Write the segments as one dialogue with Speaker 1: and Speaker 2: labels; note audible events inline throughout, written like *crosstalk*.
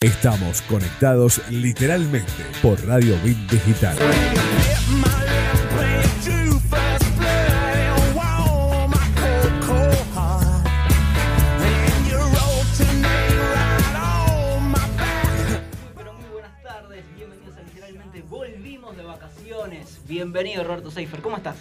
Speaker 1: Estamos conectados literalmente por Radio Bit Digital.
Speaker 2: Pero muy buenas tardes, bienvenidos a Literalmente Volvimos de vacaciones. Bienvenido Roberto Seifer, ¿cómo estás?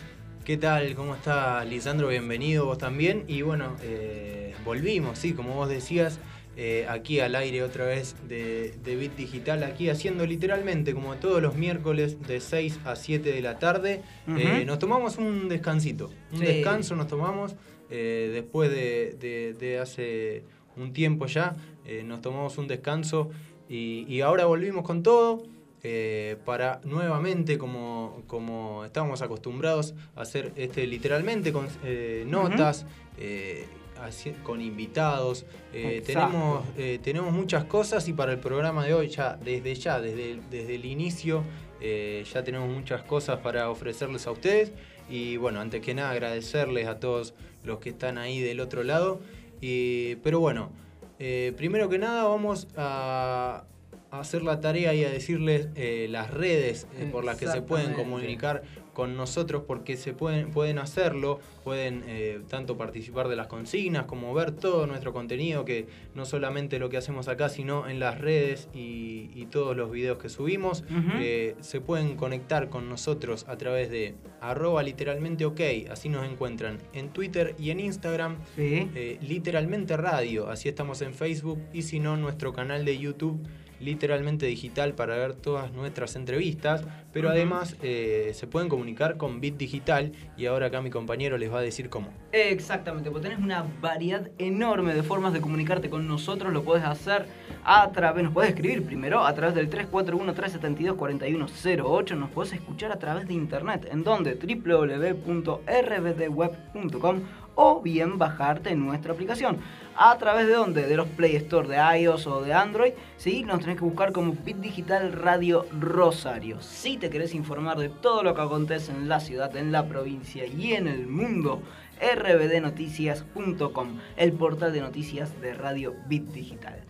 Speaker 3: ¿Qué tal? ¿Cómo está Lisandro? Bienvenido vos también. Y bueno, eh, volvimos, sí, como vos decías, eh, aquí al aire otra vez de, de Bit Digital, aquí haciendo literalmente como todos los miércoles de 6 a 7 de la tarde. Eh, nos tomamos un descansito, un
Speaker 2: Sí.
Speaker 3: descanso nos tomamos eh, después de, de- de hace un tiempo ya, nos tomamos un descanso y, y ahora volvimos con todo. eh, para nuevamente, como, como estábamos acostumbrados a hacer este literalmente con eh, notas, eh, así- con invitados. eh, tenemos, eh, tenemos muchas cosas y para el programa de hoy, ya desde ya, desde el, desde el inicio, eh, ya tenemos muchas cosas para ofrecerles a ustedes. Y bueno, antes que nada agradecerles a todos los que están ahí del otro lado. Y, pero bueno, primero que nada vamos a, hacer la tarea y a decirles las redes por las que se pueden comunicar con nosotros porque se pueden, pueden hacerlo, pueden eh, tanto participar de las consignas como ver todo nuestro contenido, que no solamente lo que hacemos acá, sino en las redes y, y todos los videos que subimos. Eh, se pueden conectar con nosotros a través de arroba literalmente ok, así nos encuentran en Twitter y en Instagram.
Speaker 2: Sí.
Speaker 3: eh, literalmente radio, así estamos en Facebook y si no nuestro canal de YouTube literalmente digital para ver todas nuestras entrevistas, pero además eh, se pueden comunicar con Bit Digital y ahora acá mi compañero les va a decir cómo.
Speaker 2: Exactamente, pues tenés una variedad enorme de formas de comunicarte con nosotros. Lo puedes hacer a través, nos puedes escribir primero a través del 341-372-4108. Nos puedes escuchar a través de internet, en donde www.rbdweb.com o bien bajarte nuestra aplicación. ¿A través de dónde? De los Play Store de iOS o de Android. ¿sí? Nos tenés que buscar como Bit Digital Radio Rosario. Si te querés informar de todo lo que acontece en la ciudad, en la provincia y en el mundo, rbdnoticias.com, el portal de noticias de Radio Bit Digital.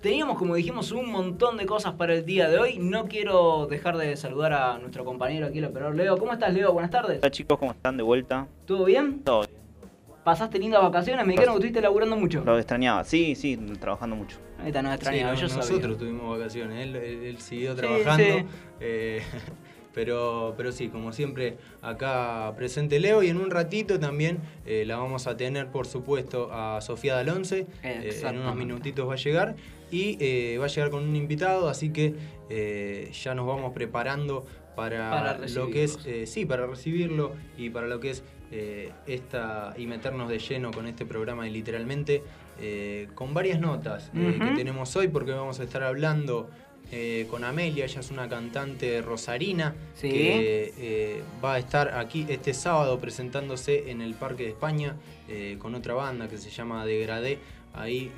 Speaker 2: Teníamos, como dijimos, un montón de cosas para el día de hoy. No quiero dejar de saludar a nuestro compañero aquí, el operador Leo. ¿Cómo estás, Leo? Buenas tardes.
Speaker 4: Hola chicos, ¿cómo están de vuelta?
Speaker 2: ¿Todo bien?
Speaker 4: Todo bien.
Speaker 2: ¿Pasaste lindas vacaciones? Me dijeron que estuviste laburando mucho.
Speaker 4: Lo extrañaba, sí, sí, trabajando mucho.
Speaker 2: Ahí está, no
Speaker 3: Sí,
Speaker 2: extrañaba,
Speaker 3: no,
Speaker 2: yo sabía.
Speaker 3: nosotros tuvimos vacaciones, él, él- él siguió
Speaker 2: Sí,
Speaker 3: trabajando.
Speaker 2: sí.
Speaker 3: eh, *laughs* pero, pero sí, como siempre, acá presente Leo y en un ratito también eh, la vamos a tener, por supuesto, a Sofía Dalonce. Eh, en unos minutitos va a llegar y eh, va a llegar con un invitado, así que eh, ya nos vamos preparando para,
Speaker 2: Para
Speaker 3: lo que es, eh, sí, para recibirlo y para lo que es eh, esta y meternos de lleno con este programa y literalmente eh, con varias notas eh, que tenemos hoy porque vamos a estar hablando eh, con Amelia, ella es una cantante rosarina
Speaker 2: Sí.
Speaker 3: que eh, va a estar aquí este sábado presentándose en el Parque de España eh, con otra banda que se llama Degradé. Ahí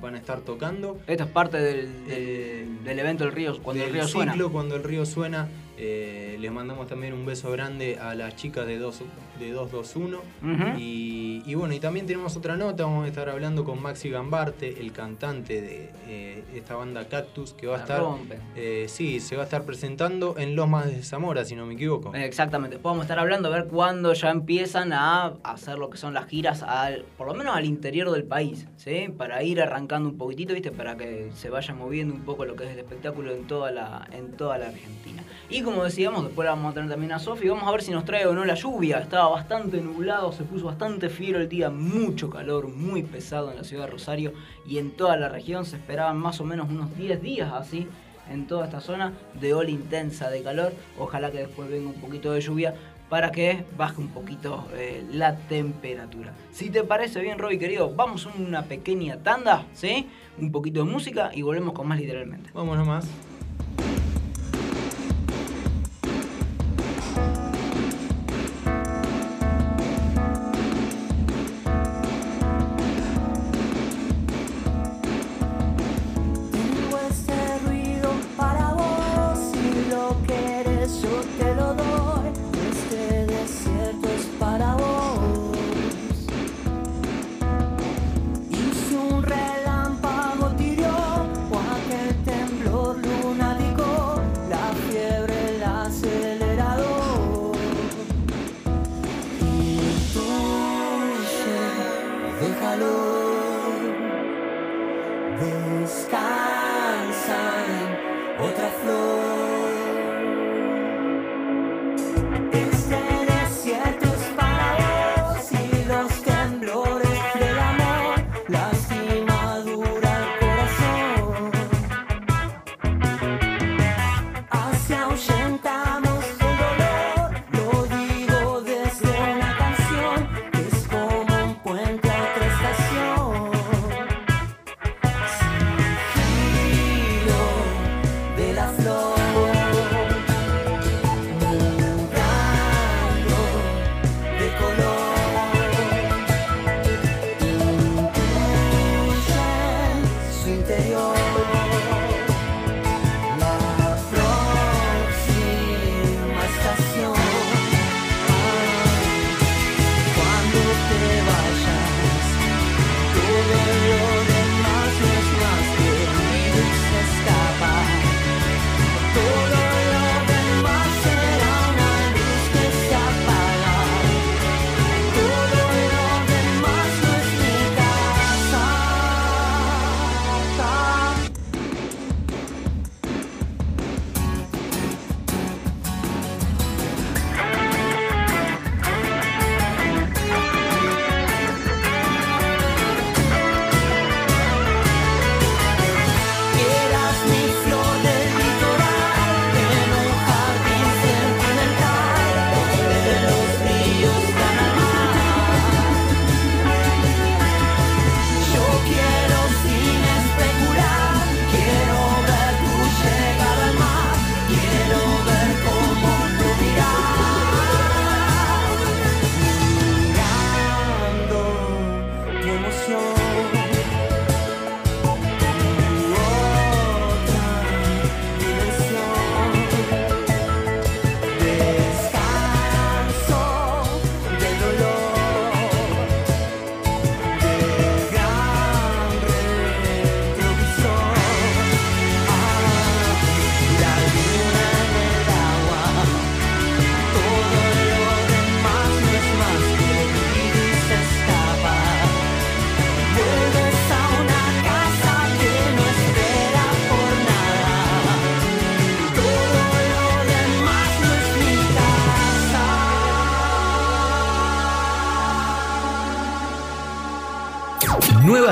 Speaker 3: van a estar tocando.
Speaker 2: Esto es parte del, del, del evento del río, cuando el río suena.
Speaker 3: ciclo, cuando el río suena. Eh, les mandamos también un beso grande a las chicas de, dos, de 221.
Speaker 2: Ujú.
Speaker 3: y, y bueno, y también tenemos otra nota. Vamos a estar hablando con Maxi Gambarte, el cantante de eh, esta banda Cactus, que va a
Speaker 2: La
Speaker 3: estar. eh, sí, se va a estar presentando en Los Más de Zamora, si no me equivoco.
Speaker 2: Exactamente, después vamos a estar hablando a ver cuándo ya empiezan a hacer lo que son las giras, al, por lo menos al interior del país, ¿sí? Para ir arrancando un poquitito, ¿viste? Para que se vaya moviendo un poco lo que es el espectáculo en toda la, en toda la Argentina. Y como decíamos, después la vamos a tener también a Sofi, vamos a ver si nos trae o no la lluvia. Estaba bastante nublado, se puso bastante fiero el día, mucho calor, muy pesado en la ciudad de Rosario y en toda la región se esperaban más o menos unos 10 días así en toda esta zona de ola intensa de calor. Ojalá que después venga un poquito de lluvia para que baje un poquito eh, la temperatura. Si te parece bien, Roby querido, vamos a una pequeña tanda, ¿sí? Un poquito de música y volvemos con más literalmente.
Speaker 3: Vamos nomás.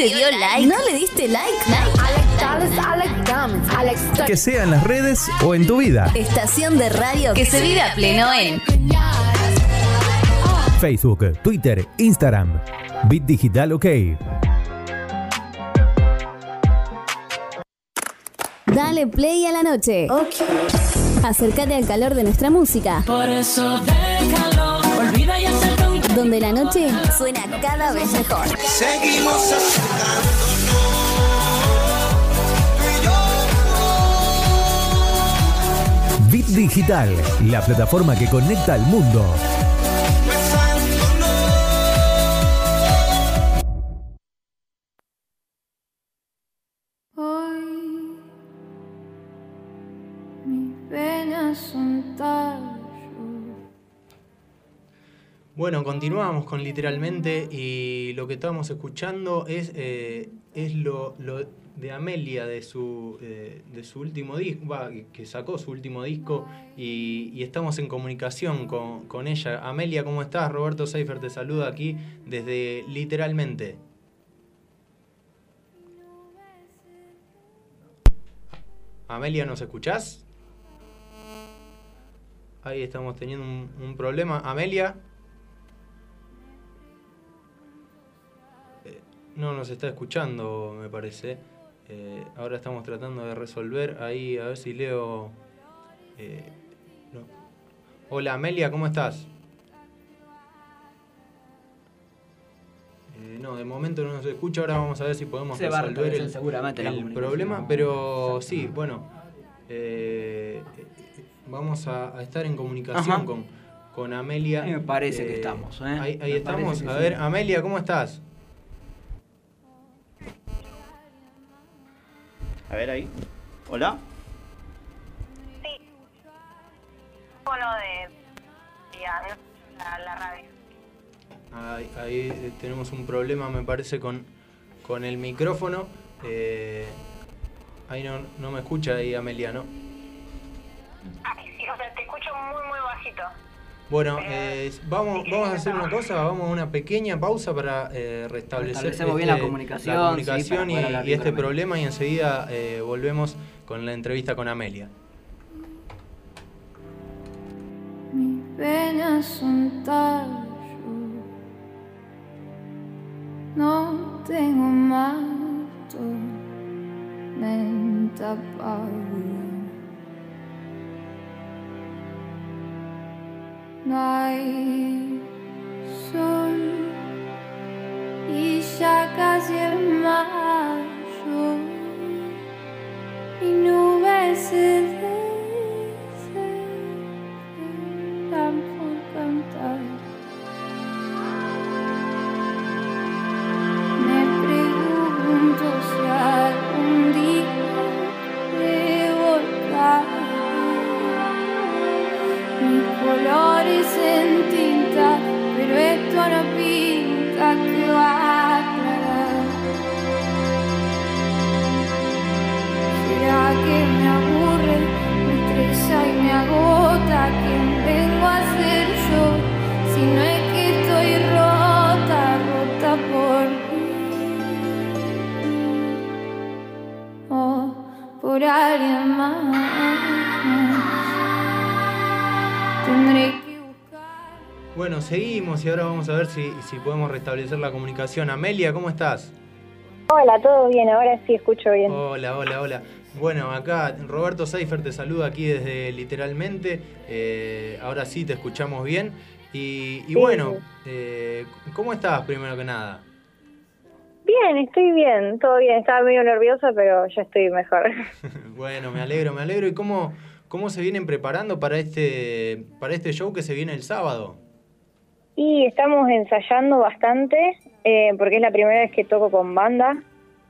Speaker 5: Te dio like? ¿No le diste like?
Speaker 6: Que sea en las redes o en tu vida.
Speaker 5: Estación de radio que se vive a pleno en
Speaker 6: Facebook, Twitter, Instagram. Bit Digital OK.
Speaker 7: Dale play a la noche. Acércate al calor de nuestra música.
Speaker 8: Por eso déjalo. Olvida
Speaker 7: Donde la noche
Speaker 5: suena cada vez mejor.
Speaker 8: Seguimos
Speaker 6: Bit Digital, la plataforma que conecta al mundo.
Speaker 3: Bueno, continuamos con literalmente y lo que estábamos escuchando es, eh, es lo, de Amelia de su, eh, de su último disco, que sacó su último disco y, estamos en comunicación con, con ella. Amelia, ¿cómo estás? Roberto Seifer te saluda aquí desde literalmente. Amelia, ¿nos escuchás? Ahí estamos teniendo un problema. Amelia. No nos está escuchando, me parece. Eh, ahora estamos tratando de resolver. Ahí, a ver si leo. eh, no. Hola Amelia, ¿cómo estás? Eh, no, de momento no nos escucha. Ahora vamos a ver si podemos
Speaker 2: Se
Speaker 3: resolver el,
Speaker 2: seguramente
Speaker 3: problema. Pero sí, bueno. eh, vamos a, a estar en comunicación
Speaker 2: Ajá.
Speaker 3: con, con Amelia.
Speaker 2: Me parece que estamos, ¿eh?
Speaker 3: Ahí, ahí estamos. A
Speaker 2: sí.
Speaker 3: ver, Amelia, ¿cómo estás?
Speaker 4: A ver ahí. Hola.
Speaker 9: Bueno, de ya, ¿no? la, la radio.
Speaker 3: Ahí, ahí, eh, tenemos un problema, me parece, con, con el micrófono. Eh, ahí no, no me escucha ahí Amelia, ¿no?
Speaker 9: Ay, sí, o sea, te escucho muy, muy bajito.
Speaker 3: Bueno, eh, vamos, vamos a hacer una cosa, vamos a una pequeña pausa para eh, restablecer
Speaker 2: Restablecemos bien la comunicación,
Speaker 3: la
Speaker 2: sí,
Speaker 3: comunicación y, y este problema y enseguida eh, volvemos con la entrevista con Amelia.
Speaker 10: Mis penas son tallos. Hay y
Speaker 3: ahora vamos a ver si, si podemos restablecer la comunicación. Amelia, ¿cómo estás?
Speaker 9: Hola, ¿todo bien? Ahora sí escucho bien.
Speaker 3: Hola, hola, hola. Bueno, acá Roberto Seifer te saluda aquí desde literalmente. Eh, ahora sí te escuchamos bien. Y, y
Speaker 11: Sí,
Speaker 3: bueno,
Speaker 11: sí.
Speaker 3: eh, ¿cómo estás primero que nada?
Speaker 11: Bien, estoy bien, todo bien. Estaba medio nerviosa, pero ya estoy mejor. *laughs*
Speaker 3: Bueno, me alegro, me alegro. ¿Y cómo, cómo se vienen preparando para este, para este show que se viene el sábado?
Speaker 11: Y estamos ensayando bastante, eh, porque es la primera vez que toco con banda.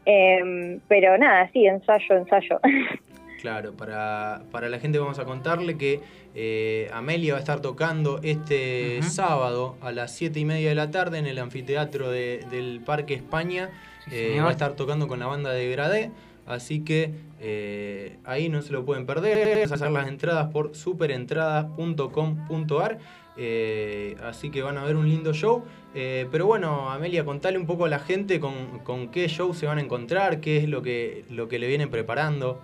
Speaker 11: Eh, pero nada, sí, ensayo, ensayo. *laughs*
Speaker 3: Claro, para, para la gente vamos a contarle que eh, Amelia va a estar tocando este sábado a las 7 y media de la tarde en el anfiteatro de- del Parque España. Eh, va a estar tocando con la banda de Gradé, así que eh, ahí no se lo pueden perder. Vamos a hacer las entradas por superentradas.com.ar. eh, así que van a ver un lindo show. Eh, pero bueno, Amelia, contale un poco a la gente con, qué show se van a encontrar, qué es lo que, lo que le vienen preparando.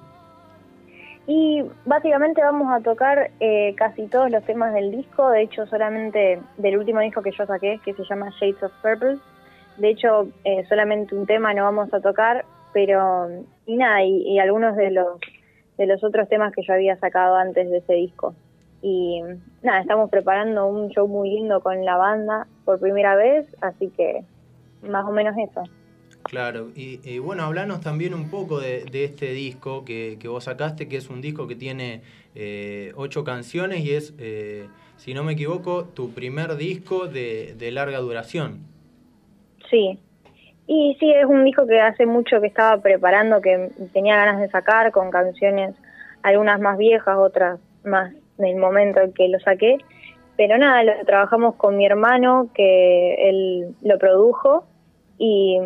Speaker 11: Y básicamente vamos a tocar eh, casi todos los temas del disco, de hecho solamente del último disco que yo saqué, que se llama Shades of Purple. De hecho, eh, solamente un tema no vamos a tocar, pero y nada, y, y algunos de los de los otros temas que yo había sacado antes de ese disco. Y nada, estamos preparando un show muy lindo con la banda por primera vez, así que más o menos eso.
Speaker 3: Claro, y, y bueno, hablanos también un poco de, de este disco que, que vos sacaste, que es un disco que tiene eh, ocho canciones y es, eh, si no me equivoco, tu primer disco de, de larga duración.
Speaker 11: Sí. Y sí, es un disco que hace mucho que estaba preparando, que tenía ganas de sacar, con canciones, algunas más viejas, otras más del momento en que lo saqué. Pero nada, lo trabajamos con mi hermano, que él lo produjo, y,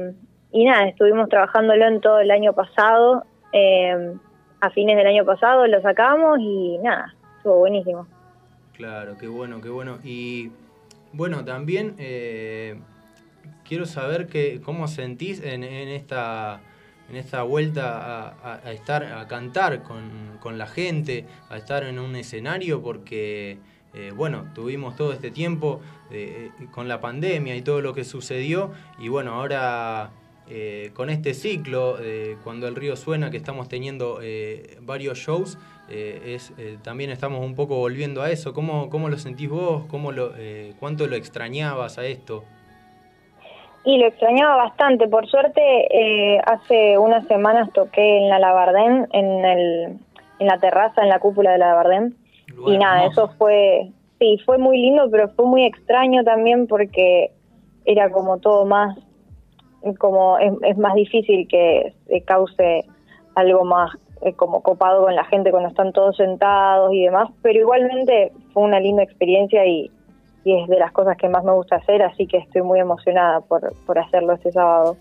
Speaker 11: y nada, estuvimos trabajándolo en todo el año pasado. eh, a fines del año pasado lo sacamos y nada, estuvo buenísimo.
Speaker 3: Claro, qué bueno, qué bueno. Y bueno, también eh, quiero saber que, cómo sentís en, en esta en esta vuelta a, estar a cantar con, con la gente, a estar en un escenario, porque eh, bueno, tuvimos todo este tiempo eh, con la pandemia y todo lo que sucedió, y bueno, ahora eh, con este ciclo, eh, cuando el río suena, que estamos teniendo eh, varios shows, eh, es, eh, también estamos un poco volviendo a eso. ¿Cómo, cómo lo sentís vos? ¿Cómo lo, eh, ¿Cuánto lo extrañabas a esto?
Speaker 11: Y lo extrañaba bastante. Por suerte, eh, hace unas semanas toqué en la Labardén, en, el, en la terraza, en la cúpula de la Labardén. Y nada, eso fue, sí, fue muy lindo, pero fue muy extraño también porque era como todo más, como es, es más difícil que se cause algo más eh, como copado con la gente cuando están todos sentados y demás, pero igualmente fue una linda experiencia y, y es de las cosas que más me gusta hacer, así que estoy muy emocionada por, por hacerlo este sábado.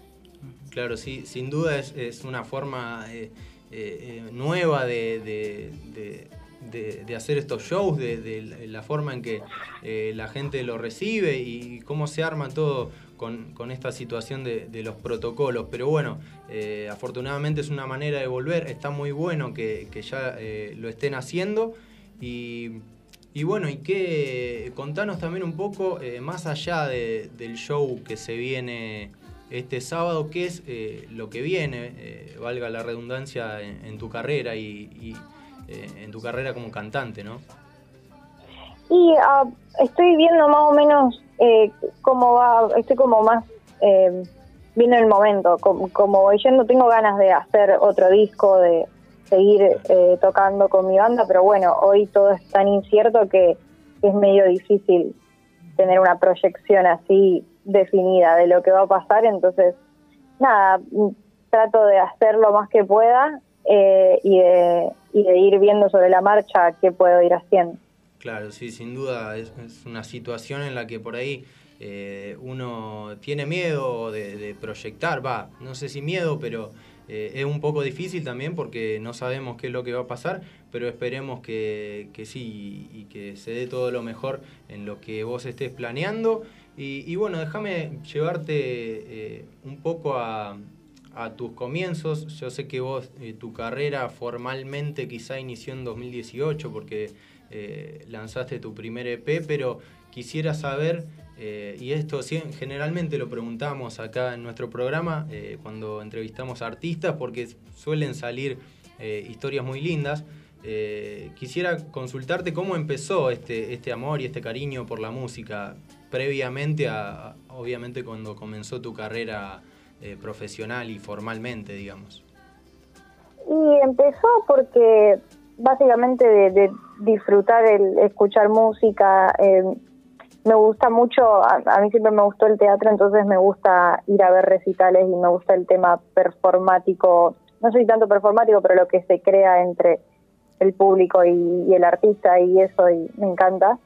Speaker 3: Claro, sí, sin duda es, es una forma eh, eh, eh, nueva de, de- de- hacer estos shows, de, la forma en que la gente lo recibe y cómo se arma todo con, con esta situación de, de los protocolos. Pero bueno, afortunadamente es una manera de volver, está muy bueno que, que ya lo estén haciendo y... Y bueno, y qué, contanos también un poco, eh, más allá de- del show que se viene este sábado, qué es eh, lo que viene, eh, valga la redundancia, en, tu carrera y, y, eh, en tu carrera como cantante, ¿no?
Speaker 11: Y ah, estoy viendo más o menos cómo va, estoy como más viendo el momento, como, como voy yendo, tengo ganas de hacer otro disco, de seguir eh, tocando con mi banda, pero bueno, hoy todo es tan incierto que es medio difícil tener una proyección así definida de lo que va a pasar, entonces nada, mm, trato de hacer lo más que pueda eh, y, de, y de ir viendo sobre la marcha qué puedo ir haciendo.
Speaker 3: Claro, sí, sin duda es, es una situación en la que por ahí eh, uno tiene miedo de, de proyectar, va, no sé si miedo, pero eh, es un poco difícil también porque no sabemos qué es lo que va a pasar, pero esperemos que, que sí y que se dé todo lo mejor en lo que vos estés planeando. Y, bueno, déjame llevarte eh, un poco a, a tus comienzos. Yo sé que vos, eh, tu carrera formalmente quizá inició en 2018 porque lanzaste tu primer EP, pero quisiera saber, eh, y esto generalmente lo preguntamos acá en nuestro programa eh, cuando entrevistamos a artistas, porque suelen salir eh, historias muy lindas. Quisiera consultarte cómo empezó este, este amor y este cariño por la música previamente a, obviamente, cuando comenzó tu carrera profesional y formalmente, digamos.
Speaker 11: Y empezó porque básicamente de, disfrutar el escuchar música, me gusta mucho, a, a mí siempre me gustó el teatro, entonces me gusta ir a ver recitales y me gusta el tema performático, no soy tanto performático, pero lo que se crea entre el público y, el artista y eso y me encanta.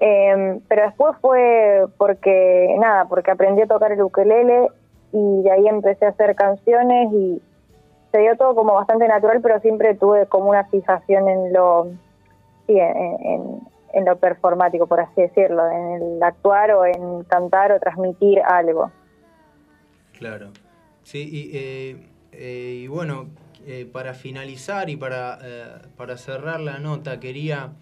Speaker 11: Eh, pero después fue porque, nada, porque aprendí a tocar el ukelele y de ahí empecé a hacer canciones y se dio todo como bastante natural, pero siempre tuve como una fijación en lo, sí, en- en lo performático, por así decirlo, en el actuar o en cantar o transmitir algo.
Speaker 3: Claro. Sí, y, eh, eh, bueno, eh, para finalizar y para, eh, para cerrar la nota, quería,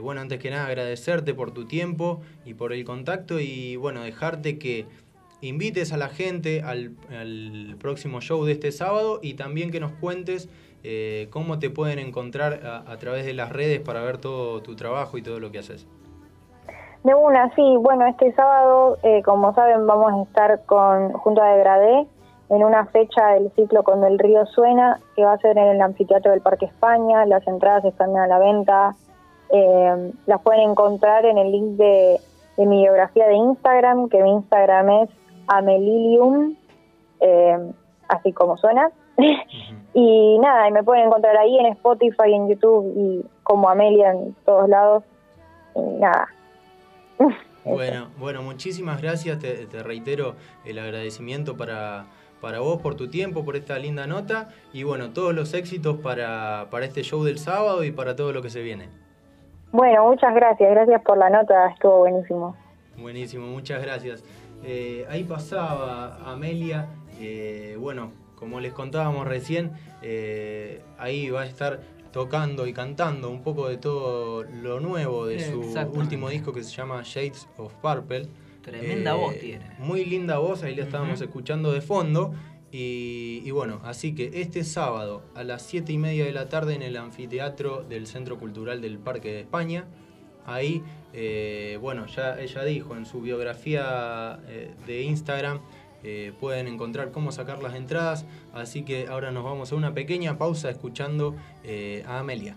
Speaker 3: bueno, antes que nada agradecerte por tu tiempo y por el contacto y bueno, dejarte que invites a la gente al, al próximo show de este sábado y también que nos cuentes eh, cómo te pueden encontrar a, través de las redes para ver todo tu trabajo y todo lo que haces.
Speaker 11: De una, sí, bueno, este sábado, eh, como saben, vamos a estar con junto a Degradé en una fecha del ciclo Cuando el río suena, que va a ser en el anfiteatro del Parque España. Las entradas están a la venta. eh, las pueden encontrar en el link de, de mi biografía de Instagram, que mi Instagram es amelilium, eh, así como suena. *laughs* y nada, y me pueden encontrar ahí en Spotify, en YouTube y como Amelia en todos lados. Y nada, *laughs*
Speaker 3: Bueno, bueno, muchísimas gracias. Te, te reitero el agradecimiento para, para vos por tu tiempo, por esta linda nota. Y bueno, todos los éxitos para, para este show del sábado y para todo lo que se viene.
Speaker 11: Bueno, muchas gracias, gracias por la nota, estuvo buenísimo.
Speaker 3: Buenísimo, muchas gracias. Eh, ahí pasaba Amelia. eh, bueno, como les contábamos recién, eh, ahí va a estar tocando y cantando un poco de todo lo nuevo de su último disco que se llama Shades of Purple.
Speaker 2: Tremenda voz tiene.
Speaker 3: Muy linda voz, ahí la estábamos escuchando de fondo. Y, y bueno, así que este sábado a las 7 y media de la tarde en el anfiteatro del Centro Cultural del Parque de España, ahí, eh, bueno, ya ella dijo en su biografía eh, de Instagram, eh, pueden encontrar cómo sacar las entradas, así que ahora nos vamos a una pequeña pausa escuchando a Amelia.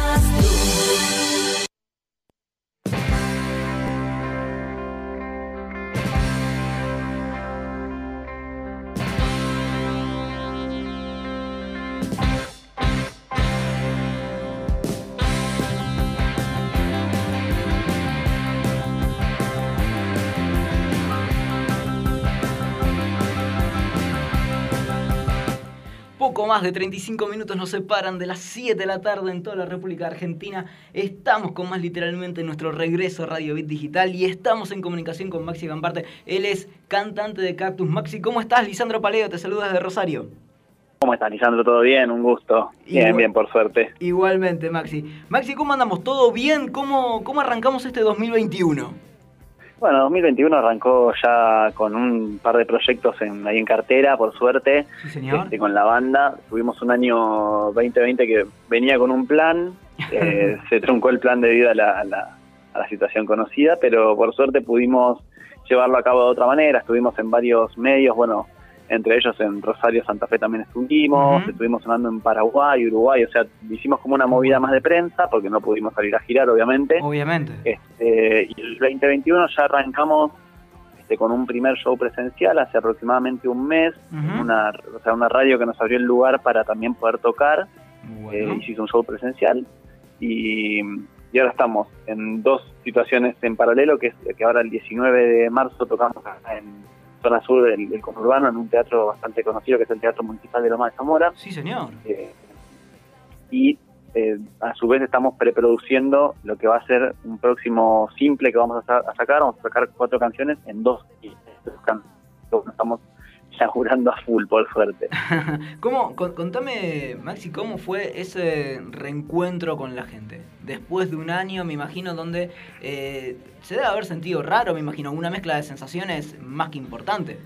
Speaker 2: Más de 35 minutos nos separan de las 7 de la tarde en toda la República Argentina. Estamos con más literalmente en nuestro regreso a Radio Bit Digital y estamos en comunicación con Maxi Gambarte. Él es cantante de Cactus. Maxi, ¿cómo estás? Lisandro Paleo te saluda desde Rosario.
Speaker 12: ¿Cómo estás, Lisandro? ¿Todo bien? Un gusto. Bien,
Speaker 2: Igual-
Speaker 12: bien, por suerte.
Speaker 2: Igualmente, Maxi. Maxi, ¿cómo andamos? ¿Todo bien? ¿Cómo, cómo arrancamos este 2021?
Speaker 12: Bueno, 2021 arrancó ya con un par de proyectos en, ahí en cartera, por suerte,
Speaker 2: Sí, señor.
Speaker 12: este, con la banda. Tuvimos un año 2020 que venía con un plan, *laughs* eh, se truncó el plan debido a la, a la- a la situación conocida, pero por suerte pudimos llevarlo a cabo de otra manera. Estuvimos en varios medios, bueno, entre ellos en Rosario, Santa Fe también estuvimos, estuvimos sonando en Paraguay, Uruguay, o sea, hicimos como una movida más de prensa, porque no pudimos salir a girar, obviamente.
Speaker 2: Obviamente.
Speaker 12: Este, y el 2021 ya arrancamos este, con un primer show presencial hace aproximadamente un mes, en una, o sea, una radio que nos abrió el lugar para también poder tocar, eh, y se hizo un show presencial, y, y ahora estamos en dos situaciones en paralelo, que es que ahora el 19 de marzo tocamos en zona sur del, del conurbano, en un teatro bastante conocido que es el Teatro Municipal de Loma de Zamora,
Speaker 2: Sí, señor.
Speaker 12: eh, y eh, a su vez estamos preproduciendo lo que va a ser un próximo simple que vamos a, sa- a sacar. Vamos a sacar cuatro canciones en dos y estamos ya jurando a full, por suerte. *laughs*
Speaker 2: ¿Cómo, con- contame, Maxi, cómo fue ese reencuentro con la gente? Después de un año, me imagino, donde eh, se debe haber sentido raro, me imagino, una mezcla de sensaciones más que importante.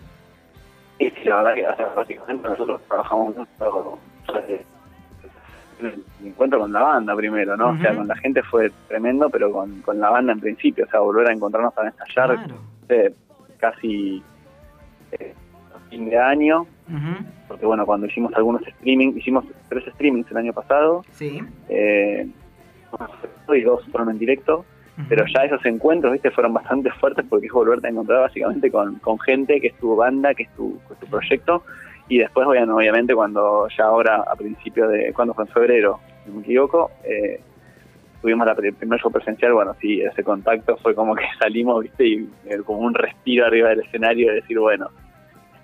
Speaker 12: Y sí, la verdad que o sea, básicamente nosotros trabajamos mucho, el encuentro con la banda primero, ¿no? O sea, con la gente fue tremendo, pero con, con la banda en principio, o sea, volver a encontrarnos para ensayar eh, casi eh, fin de año, porque bueno, cuando hicimos algunos streaming, hicimos tres streamings el año pasado,
Speaker 2: Sí.
Speaker 12: eh, y dos fueron en directo, pero ya esos encuentros, viste, fueron bastante fuertes porque es volverte a encontrar básicamente con, con gente que es tu banda, que es tu, que es tu proyecto, y después, bueno, obviamente, cuando ya ahora, a principio de, cuando fue en febrero, si no me equivoco, eh, tuvimos la, el primer show presencial, bueno, sí, ese contacto fue como que *laughs* salimos, viste, y eh, como un respiro arriba del escenario de decir, bueno,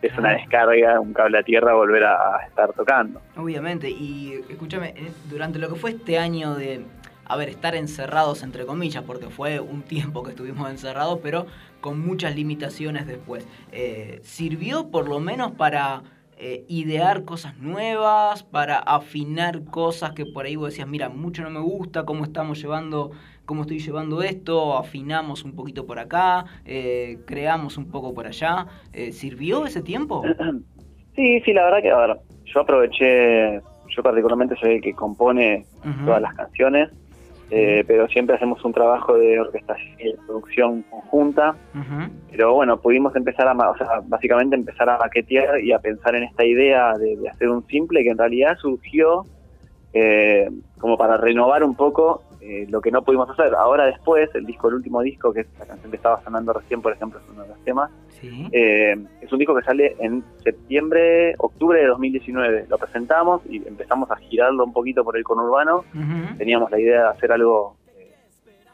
Speaker 12: es una descarga, un cable a tierra, volver a, a estar tocando.
Speaker 2: Obviamente, y escúchame, eh, durante lo que fue este año de, a ver, estar encerrados entre comillas, porque fue un tiempo que estuvimos encerrados, pero con muchas limitaciones después, eh, ¿sirvió por lo menos para eh, idear cosas nuevas, para afinar cosas que por ahí vos decías, mira, mucho no me gusta cómo estamos llevando, cómo estoy llevando esto, afinamos un poquito por acá, eh, creamos un poco por allá, Eh, ¿sirvió ese tiempo? *clears throat*
Speaker 12: Sí, sí, la verdad que, a ver, yo aproveché, yo particularmente soy el que compone todas las canciones, eh, pero siempre hacemos un trabajo de orquestación y de producción conjunta, pero bueno, pudimos empezar a, o sea, básicamente empezar a maquetear y a pensar en esta idea de, de hacer un simple que en realidad surgió eh, como para renovar un poco eh, lo que no pudimos hacer. Ahora después, el disco, el último disco, que es la canción que estaba sonando recién, por ejemplo, es uno de los temas, eh, es un disco que sale en septiembre, octubre de 2019. Lo presentamos y empezamos a girarlo un poquito por el conurbano. Teníamos la idea de hacer algo eh,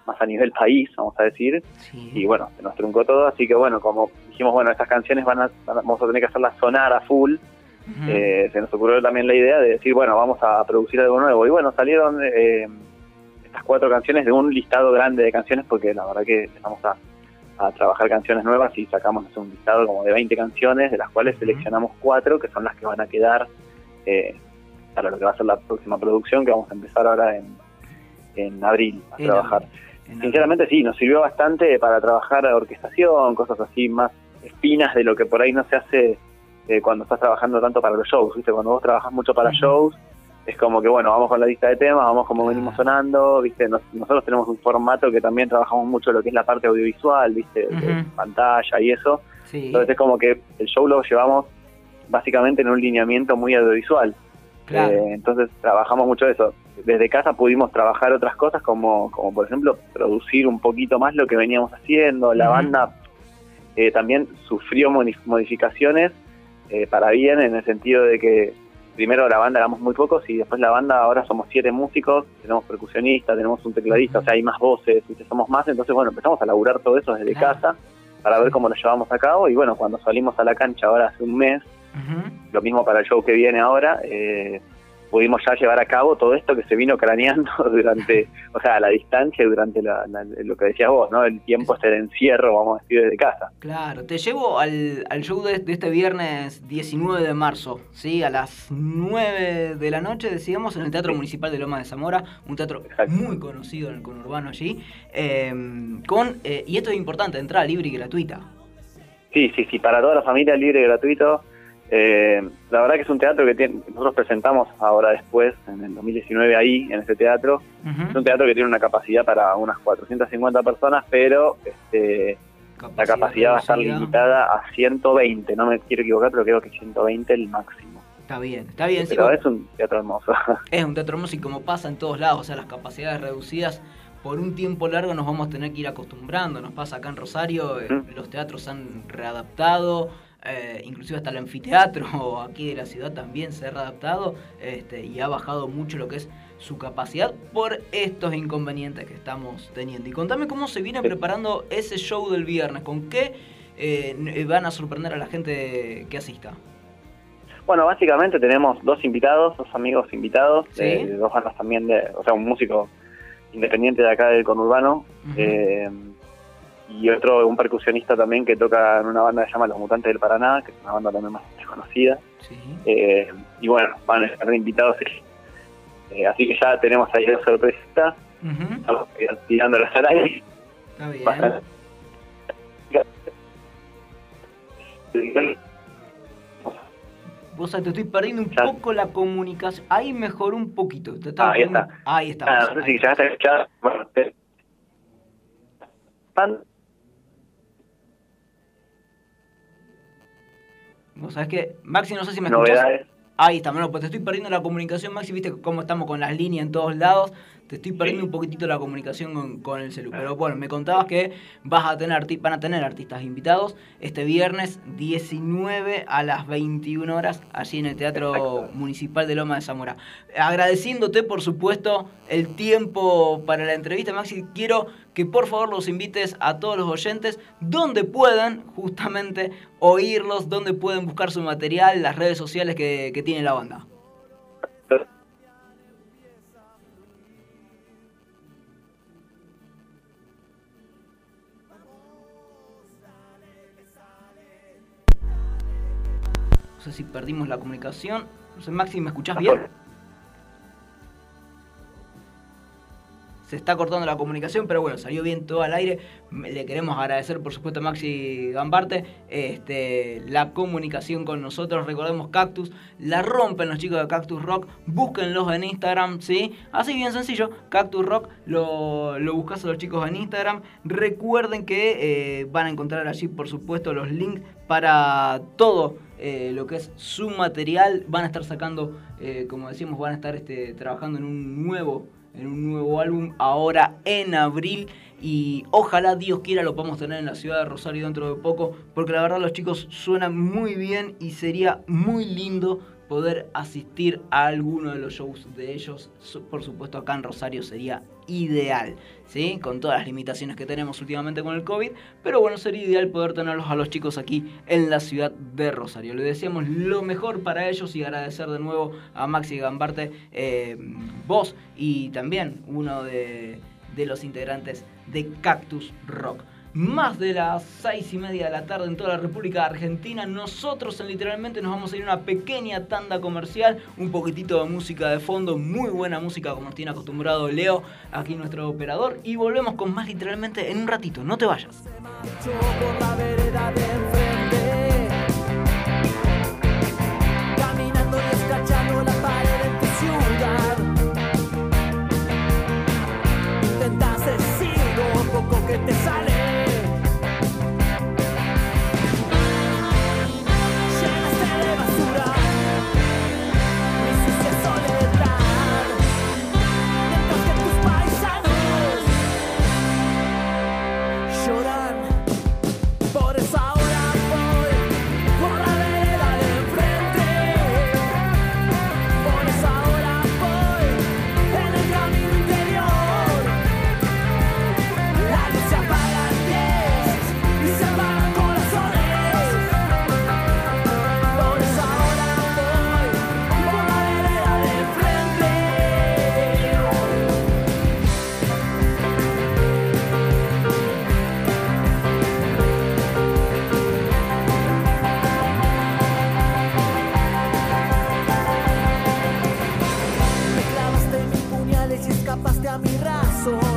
Speaker 12: más a nivel país, vamos a decir. Y bueno, se nos truncó todo. Así que bueno, como dijimos, bueno, estas canciones van a, vamos a tener que hacerlas sonar a full. Eh, se nos ocurrió también la idea de decir, bueno, vamos a producir algo nuevo. Y bueno, salieron eh, estas cuatro canciones de un listado grande de canciones, porque la verdad que empezamos a, a trabajar canciones nuevas y sacamos no sé, un listado como de 20 canciones, de las cuales seleccionamos cuatro, que son las que van a quedar eh, para lo que va a ser la próxima producción, que vamos a empezar ahora en, en abril a
Speaker 2: En
Speaker 12: trabajar. Sinceramente sí, nos sirvió bastante para trabajar orquestación, cosas así más finas de lo que por ahí no se hace eh, cuando estás trabajando tanto para los shows, ¿viste? Cuando vos trabajas mucho para shows, es como que, bueno, vamos con la lista de temas, vamos como venimos sonando, ¿viste? Nos- nosotros tenemos un formato que también trabajamos mucho lo que es la parte audiovisual, ¿viste? De pantalla y eso.
Speaker 2: Sí.
Speaker 12: Entonces es como que el show lo llevamos básicamente en un lineamiento muy audiovisual.
Speaker 2: Claro.
Speaker 12: Eh, entonces trabajamos mucho eso. Desde casa pudimos trabajar otras cosas como, como por ejemplo producir un poquito más lo que veníamos haciendo. La banda eh, también sufrió modificaciones eh, para bien en el sentido de que primero la banda éramos muy pocos y después la banda ahora somos siete músicos, tenemos percusionistas, tenemos un tecladista, o sea hay más voces, ¿viste? somos más, entonces bueno, empezamos a laburar todo eso desde
Speaker 2: Claro.
Speaker 12: casa para ver cómo lo llevamos a cabo y bueno, cuando salimos a la cancha ahora hace un mes, lo mismo para el show que viene ahora, eh, pudimos ya llevar a cabo todo esto que se vino craneando *laughs* durante, o sea, a la distancia durante la- la- lo que decías vos, ¿no? El tiempo este de encierro, vamos a decir, desde casa.
Speaker 2: Claro, te llevo al, al show de, de este viernes 19 de marzo, ¿sí? A las 9 de la noche, decíamos, en el Teatro Municipal de Loma de Zamora, un teatro muy conocido en el conurbano allí, eh, con, eh, y esto es importante, entrada libre y gratuita.
Speaker 12: Sí, sí, sí, para toda la familia, libre y gratuito. Eh, la verdad que es un teatro que tiene, nosotros presentamos ahora después, en el 2019 ahí, en este teatro. Es un teatro que tiene una capacidad para unas 450 personas, pero este, la capacidad va a estar limitada a 120, no me quiero equivocar, pero creo que 120 el máximo.
Speaker 2: Está bien, está bien, sí,
Speaker 12: Pero
Speaker 2: porque
Speaker 12: es un teatro hermoso. *laughs*
Speaker 2: es un teatro hermoso y como pasa en todos lados, o sea, las capacidades reducidas por un tiempo largo nos vamos a tener que ir acostumbrando. Nos pasa acá en Rosario, eh, los teatros se han readaptado, eh, inclusive hasta el anfiteatro *laughs* aquí de la ciudad también se ha readaptado este, y ha bajado mucho lo que es su capacidad por estos inconvenientes que estamos teniendo. Y contame cómo se viene preparando ese show del viernes, con qué eh, van a sorprender a la gente que asista.
Speaker 12: Bueno, básicamente tenemos dos invitados, dos amigos invitados,
Speaker 2: Sí.
Speaker 12: de dos bandas también, de, o sea, un músico independiente de acá del conurbano, eh, y otro, un percusionista también que toca en una banda que se llama Los Mutantes del Paraná, que es una banda también más desconocida. Eh, y bueno, van a estar invitados. Eh, así que ya tenemos ahí dos sorpresitas, estamos tirándolas al aire.
Speaker 2: Está bien.
Speaker 12: Bastante-
Speaker 2: Vos te estoy perdiendo un poco la comunicación. Ahí mejoró un poquito. Te
Speaker 12: Ah, ahí está.
Speaker 2: Ahí está.
Speaker 12: Ah, no sé si llegaste a escuchar. Bueno, te- Pan-
Speaker 2: Vos sabés que, Maxi, no sé si me escuchás.
Speaker 12: Novedades.
Speaker 2: Ahí está, bueno, pues te estoy perdiendo la comunicación, Maxi, viste cómo estamos con las líneas en todos lados. Te estoy perdiendo un poquitito la comunicación con, con el celu. Pero bueno, me contabas que vas a tener, van a tener artistas invitados este viernes 19 a las 21 horas allí en el Teatro Municipal de Loma de Zamora. Agradeciéndote, por supuesto, el tiempo para la entrevista, Maxi. Quiero que por favor los invites a todos los oyentes donde puedan justamente oírlos, donde pueden buscar su material, las redes sociales que, que tiene la banda. Sé si perdimos la comunicación. No sé, Maxi, ¿me escuchás bien? Se está cortando la comunicación, pero bueno, salió bien todo al aire. Le queremos agradecer, por supuesto, a Maxi Gambarte este, la comunicación con nosotros. Recordemos Cactus, la rompen los chicos de Cactus Rock. Búsquenlos en Instagram, ¿sí? Así bien sencillo, Cactus Rock, lo, lo buscas a los chicos en Instagram. Recuerden que eh, van a encontrar allí, por supuesto, los links para todo eh, lo que es su material. Van a estar sacando, eh, como decimos, van a estar este, trabajando en un nuevo en un nuevo álbum ahora en abril y ojalá Dios quiera lo podamos tener en la ciudad de Rosario dentro de poco porque la verdad los chicos suenan muy bien y sería muy lindo poder asistir a alguno de los shows de ellos por supuesto acá en Rosario sería ideal ¿sí? con todas las limitaciones que tenemos últimamente con el COVID pero bueno sería ideal poder tenerlos a los chicos aquí en la ciudad de Rosario le deseamos lo mejor para ellos y agradecer de nuevo a Maxi Gambarte eh, vos y también uno de, de los integrantes de Cactus Rock. Más de las seis y media de la tarde en toda la República Argentina, nosotros en literalmente nos vamos a ir a una pequeña tanda comercial, un poquitito de música de fondo, muy buena música como tiene acostumbrado Leo, aquí nuestro operador, y volvemos con más literalmente en un ratito, no te vayas.
Speaker 8: soul.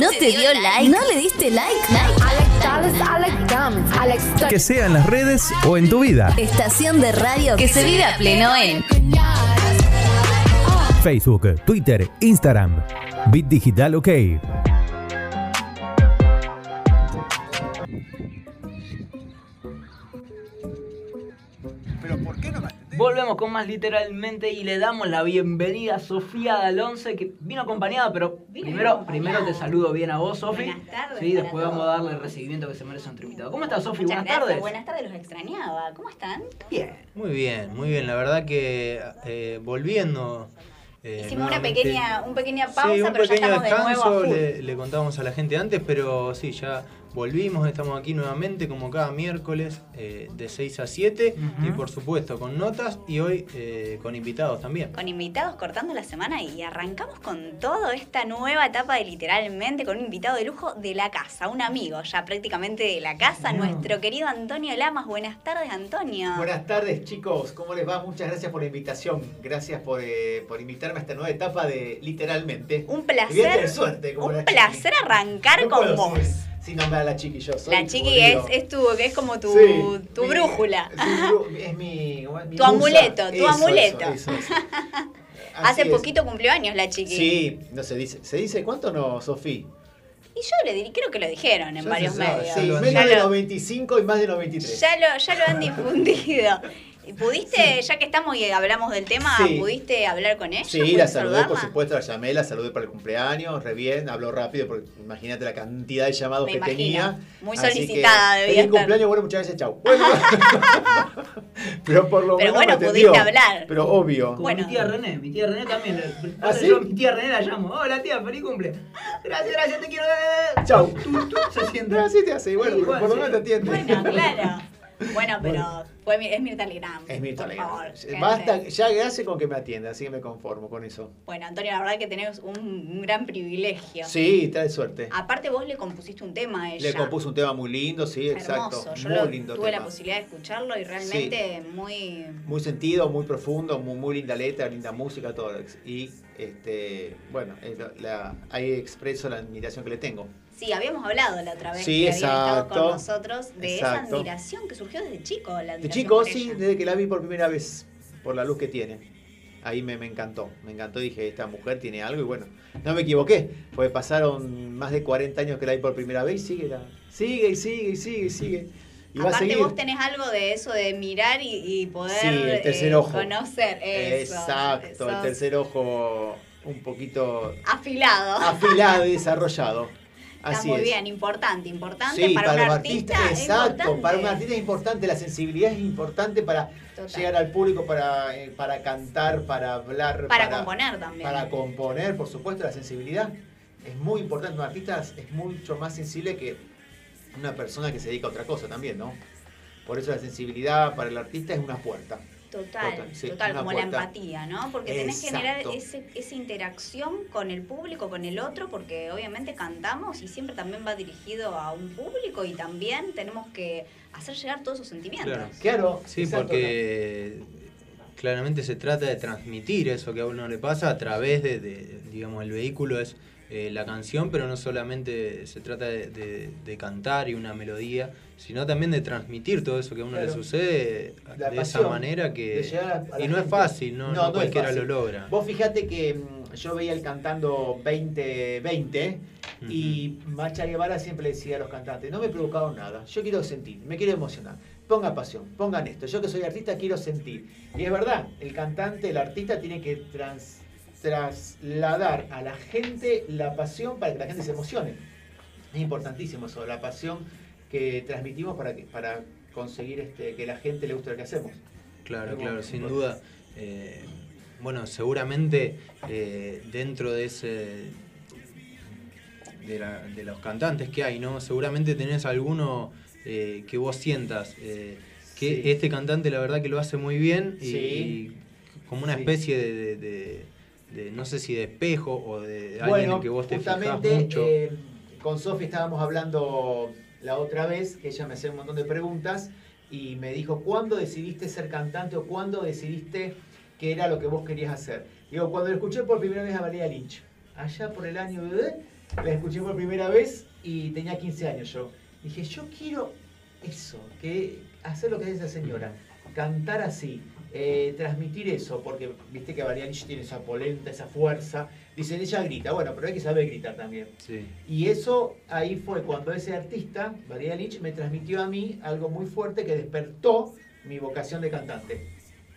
Speaker 5: ¿No te dio like?
Speaker 7: ¿No le diste like?
Speaker 6: Que sea en las redes o en tu vida.
Speaker 5: Estación de radio que se vive a pleno en
Speaker 6: Facebook, Twitter, Instagram. Bit Digital OK.
Speaker 2: Volvemos con más literalmente y le damos la bienvenida a Sofía Dalonce, que vino acompañada, pero primero, primero te saludo bien a vos, Sofi.
Speaker 13: Buenas tardes
Speaker 2: Sí, después vamos a darle el recibimiento que se merece a nuestro invitado. ¿Cómo estás, Sofi? Buenas
Speaker 13: gracias.
Speaker 2: tardes.
Speaker 13: Buenas tardes, los extrañaba. ¿Cómo están?
Speaker 2: Bien.
Speaker 3: Muy bien, muy bien. La verdad que eh, volviendo. eh,
Speaker 13: Hicimos una pequeña, un pequeña pausa,
Speaker 3: sí, un
Speaker 13: pero ya
Speaker 3: pequeño
Speaker 13: estamos de nuevo a
Speaker 3: descanso,
Speaker 13: full.
Speaker 3: le, le contamos a la gente antes, pero sí, ya volvimos, estamos aquí nuevamente como cada miércoles eh, de 6 a 7 y por supuesto con notas y hoy eh, con invitados también.
Speaker 13: Con invitados cortando la semana y arrancamos con toda esta nueva etapa de literalmente con un invitado de lujo de la casa, un amigo ya prácticamente de la casa, nuestro querido Antonio Lamas. Buenas tardes, Antonio.
Speaker 14: Buenas tardes chicos, ¿cómo les va? Muchas gracias por la invitación. Gracias por, eh, por invitarme a esta nueva etapa de literalmente.
Speaker 13: Un placer.
Speaker 14: tener suerte, como
Speaker 13: Un
Speaker 14: la
Speaker 13: placer arrancar
Speaker 14: No
Speaker 13: con vos.
Speaker 14: Sin nombrar a la chiqui yo. Soy,
Speaker 13: La chiqui es, es, tu, es como tu,
Speaker 14: Sí,
Speaker 13: tu
Speaker 14: mi-
Speaker 13: brújula.
Speaker 14: es mi bru- es mi, ¿cómo es? Mi
Speaker 13: Tu
Speaker 14: musa.
Speaker 13: amuleto, tu
Speaker 14: Eso,
Speaker 13: amuleto.
Speaker 14: eso, eso, *laughs* eso.
Speaker 13: Hace poquito cumplió años la chiqui.
Speaker 14: Sí, no se dice. ¿Se dice cuánto no, Sofía?
Speaker 13: Y yo le di, creo que lo dijeron en
Speaker 14: Ya
Speaker 13: varios medios.
Speaker 14: Sí,
Speaker 13: Ya
Speaker 14: menos de
Speaker 13: lo-
Speaker 14: 95 y más de 93.
Speaker 13: Ya lo, ya lo han *laughs* difundido. ¿Y ¿Pudiste, ya que estamos y hablamos del tema,
Speaker 14: Sí.
Speaker 13: pudiste hablar con ella?
Speaker 14: Sí,
Speaker 13: ¿Pudiste
Speaker 14: la saludé, por supuesto, la llamé, la saludé para el cumpleaños, re bien, habló rápido, porque imagínate la cantidad de llamados
Speaker 13: Me
Speaker 14: que
Speaker 13: imagino.
Speaker 14: tenía.
Speaker 13: Muy
Speaker 14: Así que,
Speaker 13: solicitada debía estar.
Speaker 14: cumpleaños, bueno, muchas gracias, chau. Bueno, *laughs* pero por lo
Speaker 13: Pero
Speaker 14: menos
Speaker 13: bueno,
Speaker 14: me atendió,
Speaker 13: pudiste hablar.
Speaker 14: Pero obvio.
Speaker 2: Como mi tía René, mi tía René también.
Speaker 14: ¿Ah, sí?
Speaker 2: Yo a mi tía René la llamo. Hola tía, feliz cumple. Gracias, gracias, te quiero.
Speaker 14: Chau.
Speaker 2: Tú, tú, se siente.
Speaker 14: Así te hace, bueno, por lo menos te atiende.
Speaker 13: Bueno, claro. Bueno, pero fue, mi- es Mirta Legrand.
Speaker 14: Es mi
Speaker 13: por
Speaker 14: Telegram.
Speaker 13: favor, gente.
Speaker 14: Basta, ya hace con que me atienda, así que me conformo con eso.
Speaker 13: Bueno, Antonio, la verdad que tenés un, un gran privilegio.
Speaker 14: Sí, trae suerte.
Speaker 13: Aparte vos le compusiste un tema a ella.
Speaker 14: Le compuso un tema muy lindo, sí, exacto.
Speaker 13: Yo
Speaker 14: Muy
Speaker 13: lo-
Speaker 14: lindo
Speaker 13: tuve la posibilidad de escucharlo y realmente muy...
Speaker 14: Muy sentido, muy profundo, muy, muy linda letra, linda música, todo. Y este, bueno, es la- la- ahí expreso la admiración que le tengo.
Speaker 13: Sí, habíamos hablado la otra vez
Speaker 14: Sí,
Speaker 13: que había estado
Speaker 14: exacto.
Speaker 13: con nosotros de esa
Speaker 14: Exacto.
Speaker 13: admiración que surgió desde chico. La
Speaker 14: De chico, sí, desde que la vi por primera vez, por la luz que tiene. Ahí me, me encantó, me encantó. Dije, esta mujer tiene algo y bueno, no me equivoqué. Porque pasaron más de 40 años que la vi por primera vez y sigue, la, sigue y sigue y sigue y sigue. Y va a
Speaker 13: Aparte
Speaker 14: seguir.
Speaker 13: vos tenés algo de eso de mirar y, y poder
Speaker 14: Sí, el tercer
Speaker 13: eh,
Speaker 14: ojo.
Speaker 13: conocer eso.
Speaker 14: Exacto, el tercer ojo un poquito
Speaker 13: Afilado.
Speaker 14: afilado y desarrollado.
Speaker 13: Está
Speaker 14: Así
Speaker 13: muy
Speaker 14: es.
Speaker 13: bien, importante, importante
Speaker 14: Sí,
Speaker 13: para,
Speaker 14: para,
Speaker 13: un artista.
Speaker 14: artistas,
Speaker 13: es
Speaker 14: exacto.
Speaker 13: importante.
Speaker 14: Para un artista es importante, la sensibilidad es importante para
Speaker 13: Total.
Speaker 14: llegar al público, para, eh, para cantar, para hablar.
Speaker 13: Para componer también.
Speaker 14: Para componer, por supuesto, la sensibilidad es muy importante. Un artista es mucho más sensible que una persona que se dedica a otra cosa también, ¿no? Por eso la sensibilidad para el artista es una puerta.
Speaker 13: Total,
Speaker 14: Total, sí,
Speaker 13: total,
Speaker 14: una
Speaker 13: como
Speaker 14: puerta.
Speaker 13: la empatía, ¿no? Porque tenés que generar ese, esa interacción con el público, con el otro, porque obviamente cantamos y siempre también va dirigido a un público y también tenemos que hacer llegar todos esos sentimientos.
Speaker 3: Claro.
Speaker 14: Claro,
Speaker 3: Sí,
Speaker 14: exacto,
Speaker 3: porque claramente se trata de transmitir eso que a uno le pasa a través de, de, digamos, el vehículo es eh, la canción, pero no solamente se trata de, de- de cantar y una melodía, sino también de transmitir todo eso que a uno le sucede
Speaker 14: La
Speaker 3: de
Speaker 14: pasión,
Speaker 3: esa manera que...
Speaker 14: a- la
Speaker 3: y no es fácil, no, no cualquiera
Speaker 14: fácil.
Speaker 3: lo logra.
Speaker 14: Vos fijate que mm, yo veía el cantando 2020 y Macha Guevara siempre decía a los cantantes, no me provocaron nada, yo quiero sentir, me quiero emocionar. Ponga pasión, pongan esto. Yo que soy artista quiero sentir. Y es verdad, el cantante, el artista tiene que trans- trasladar a la gente la pasión para que la gente se emocione. Es importantísimo eso, la pasión que transmitimos para, que, para conseguir este, que la gente le guste lo que hacemos.
Speaker 3: Claro, claro, sin duda. Eh, bueno, seguramente eh, dentro de ese de, la- de los cantantes que hay, ¿no? Seguramente tenés alguno eh, que vos sientas que
Speaker 14: Sí.
Speaker 3: este cantante la verdad que lo hace muy bien y,
Speaker 14: Sí.
Speaker 3: y como una
Speaker 14: Sí.
Speaker 3: especie de, de- de- de, no sé si de espejo o de alguien en que vos te fijás
Speaker 14: justamente
Speaker 3: mucho.
Speaker 14: eh, con Sofi estábamos hablando la otra vez, que ella me hacía un montón de preguntas y me dijo, ¿cuándo decidiste ser cantante o cuándo decidiste que era lo que vos querías hacer? Digo, cuando la escuché por primera vez a Valeria Lynch, allá por el año de... La escuché por primera vez y tenía 15 años yo. Dije, yo quiero eso, que hacer lo que hace esa señora, cantar así, eh, transmitir eso, porque viste que Valeria Lynch tiene esa polenta, esa fuerza. Dicen, ella grita, bueno, pero hay que saber gritar también.
Speaker 3: Sí.
Speaker 14: Y eso ahí fue cuando ese artista, María Lich, me transmitió a mí algo muy fuerte que despertó mi vocación de cantante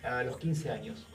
Speaker 14: a los 15 años.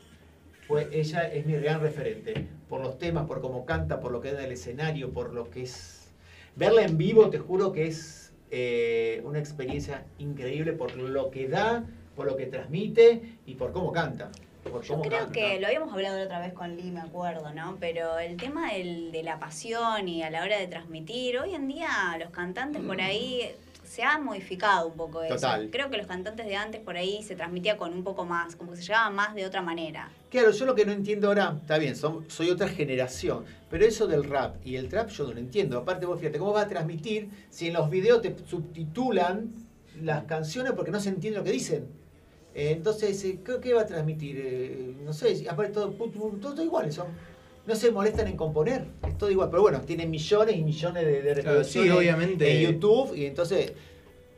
Speaker 14: Fue, ella es mi gran referente, por los temas, por cómo canta, por lo que da el escenario, por lo que es... Verla en vivo, te juro que es eh, una experiencia increíble por lo que da, por lo que transmite y por cómo canta. Por
Speaker 13: Yo creo
Speaker 14: canta.
Speaker 13: que lo habíamos hablado la otra vez con Lee, me acuerdo, ¿no? Pero el tema del- de la pasión y a la hora de transmitir, hoy en día los cantantes por ahí se ha modificado un poco eso.
Speaker 14: Total.
Speaker 13: Creo que los cantantes de antes por ahí se transmitía con un poco más, como que se llevaba más de otra manera.
Speaker 14: Claro, yo lo que no entiendo ahora, está bien, son- soy otra generación, pero eso del rap y el trap yo no lo entiendo. Aparte, vos fíjate, ¿cómo vas a transmitir si en los videos te subtitulan las canciones porque no se entiende lo que dicen? Eh, entonces, eh, ¿qué, qué va a transmitir? Eh, no sé, aparte todo, todo, todo igual, son. No se molestan en componer, es todo igual, pero bueno, tienen millones y millones de, de
Speaker 3: Claro, sí, obviamente.
Speaker 14: en YouTube y entonces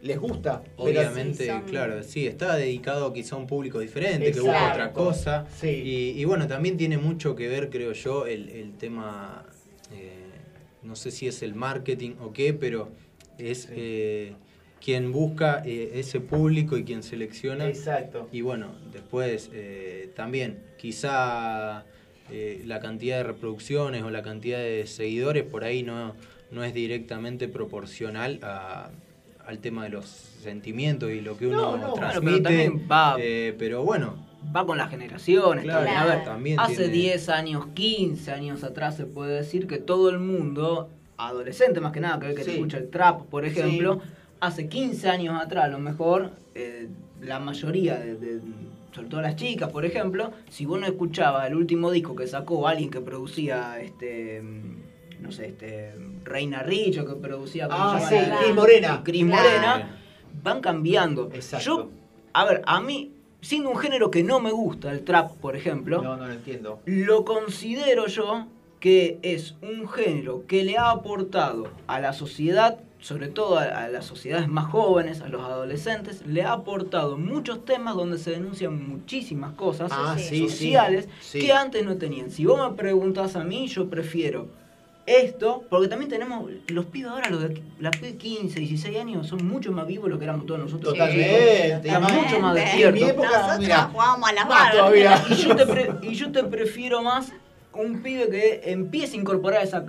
Speaker 14: les gusta. pero
Speaker 3: Obviamente,
Speaker 14: sí son-
Speaker 3: claro, sí, está dedicado quizá a un público diferente, que busca otra cosa. Y, y bueno, también tiene mucho que ver, creo yo, el, el tema, eh, no sé si es el marketing o qué, pero es eh, quien busca eh, ese público y quien selecciona.
Speaker 14: Exacto.
Speaker 3: Y bueno, después eh, también quizá eh, la cantidad de reproducciones o la cantidad de seguidores por ahí no, no es directamente proporcional a- al tema de los sentimientos y lo que uno
Speaker 2: No, no, claro,
Speaker 3: transmite.
Speaker 2: pero también va-
Speaker 3: eh, pero bueno,
Speaker 2: Va con las generaciones.
Speaker 3: Claro,
Speaker 2: también. A ver,
Speaker 3: también
Speaker 2: hace
Speaker 3: tiene-
Speaker 2: 10 años, 15 años atrás se puede decir que todo el mundo, adolescente más que nada, que, que
Speaker 14: Sí.
Speaker 2: escucha el trap, por ejemplo,
Speaker 14: Sí.
Speaker 2: Hace 15 años atrás a lo mejor, eh, la mayoría de, de- sobre todo las chicas, por ejemplo, si vos no escuchabas el último disco que sacó alguien que producía este mm, no sé, este Reina Rich o que producía ¿cómo
Speaker 14: Ah, sí,
Speaker 2: llama?
Speaker 14: Cris Morena.
Speaker 2: Cris
Speaker 14: Claro.
Speaker 2: Morena, van cambiando. Yo, a ver, a mí, siendo un género que no me gusta, el trap, por ejemplo,
Speaker 14: No, no lo entiendo.
Speaker 2: lo considero yo que es un género que le ha aportado a la sociedad, sobre todo a, a las sociedades más jóvenes, a los adolescentes, le ha aportado muchos temas donde se denuncian muchísimas cosas
Speaker 14: Ah, sí,
Speaker 2: sociales
Speaker 14: sí.
Speaker 2: que antes no tenían. Si vos me preguntás a mí, yo prefiero esto, porque también tenemos, los pibes ahora, los de la pibes de 15, 16 años, son mucho más vivos de lo que éramos todos nosotros.
Speaker 14: Totalmente.
Speaker 2: Están mucho más
Speaker 14: En
Speaker 2: despiertos.
Speaker 14: mi época,
Speaker 13: Nosotros
Speaker 14: mira,
Speaker 13: jugábamos a barras.
Speaker 14: todavía.
Speaker 2: Y yo, te pre- y yo te prefiero más un pibe que empiece a incorporar esa,